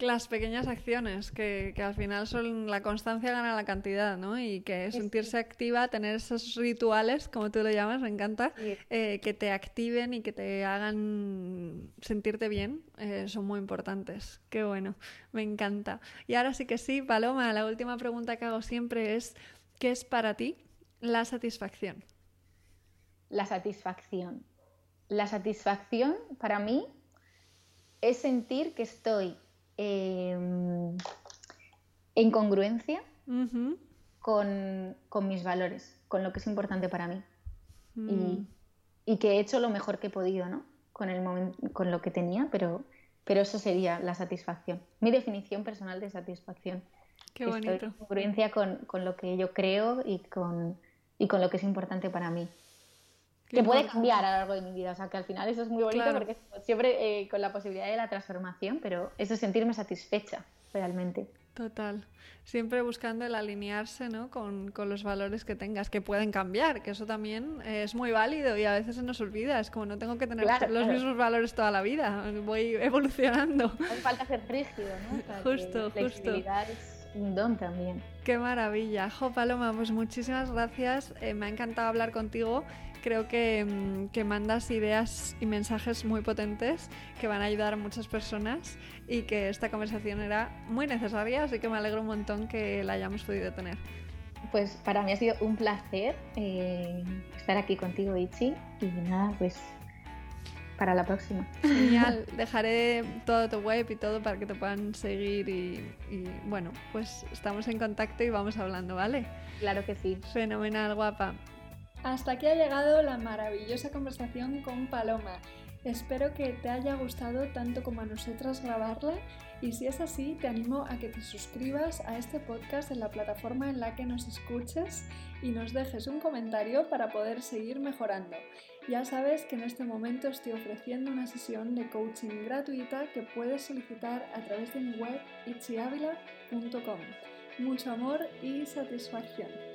Las pequeñas acciones, que, al final son la constancia gana la cantidad, ¿no? Y que sentirse activa, tener esos rituales, como tú lo llamas, me encanta, eh, que te activen y que te hagan sentirte bien, eh, son muy importantes. Qué bueno, me encanta. Y ahora sí que sí, Paloma, la última pregunta que hago siempre es, ¿qué es para ti la satisfacción? La satisfacción. La satisfacción para mí es sentir que estoy Em, en congruencia con, mis valores, con lo que es importante para mí. Mm. Y, que he hecho lo mejor que he podido, ¿no? Con, el con lo que tenía, pero, pero eso sería la satisfacción. Mi definición personal de satisfacción. Qué bonito. en congruencia con, lo que yo creo y con, y con lo que es importante para mí que puede cambiar a lo largo de mi vida. O sea, que al final eso es muy bonito porque siempre eh, con la posibilidad de la transformación, pero eso es sentirme satisfecha realmente. Total. Siempre buscando el alinearse ¿no? con, con, los valores que tengas, que pueden cambiar, que eso también es muy válido y a veces se nos olvida. Es como no tengo que tener los mismos valores toda la vida, voy evolucionando. (laughs) Hace falta ser rígido, ¿no? justo, justo. Es un don también. Qué maravilla. Jo, Paloma, pues muchísimas gracias. Eh, me ha encantado hablar contigo creo mm, que, mandas ideas y mensajes muy potentes que van a ayudar a muchas personas y que esta conversación era muy necesaria, así que me alegro un montón que la hayamos podido tener. Pues para mí ha sido un placer eh, estar aquí contigo, Ichi, y nada, pues para la próxima. Genial, (laughs) dejaré todo tu web y todo para que te puedan seguir y, y, bueno, pues estamos en contacto y vamos hablando, ¿vale? Claro que sí. Fenomenal, guapa. Hasta aquí ha llegado la maravillosa conversación con Paloma. Espero que te haya gustado tanto como a nosotras grabarla y si es así te animo a que te suscribas a este podcast en la plataforma en la que nos escuches y nos dejes un comentario para poder seguir mejorando. Ya sabes que en este momento estoy ofreciendo una sesión de coaching gratuita que puedes solicitar a través de mi web itziavila.com. Mucho amor y satisfacción.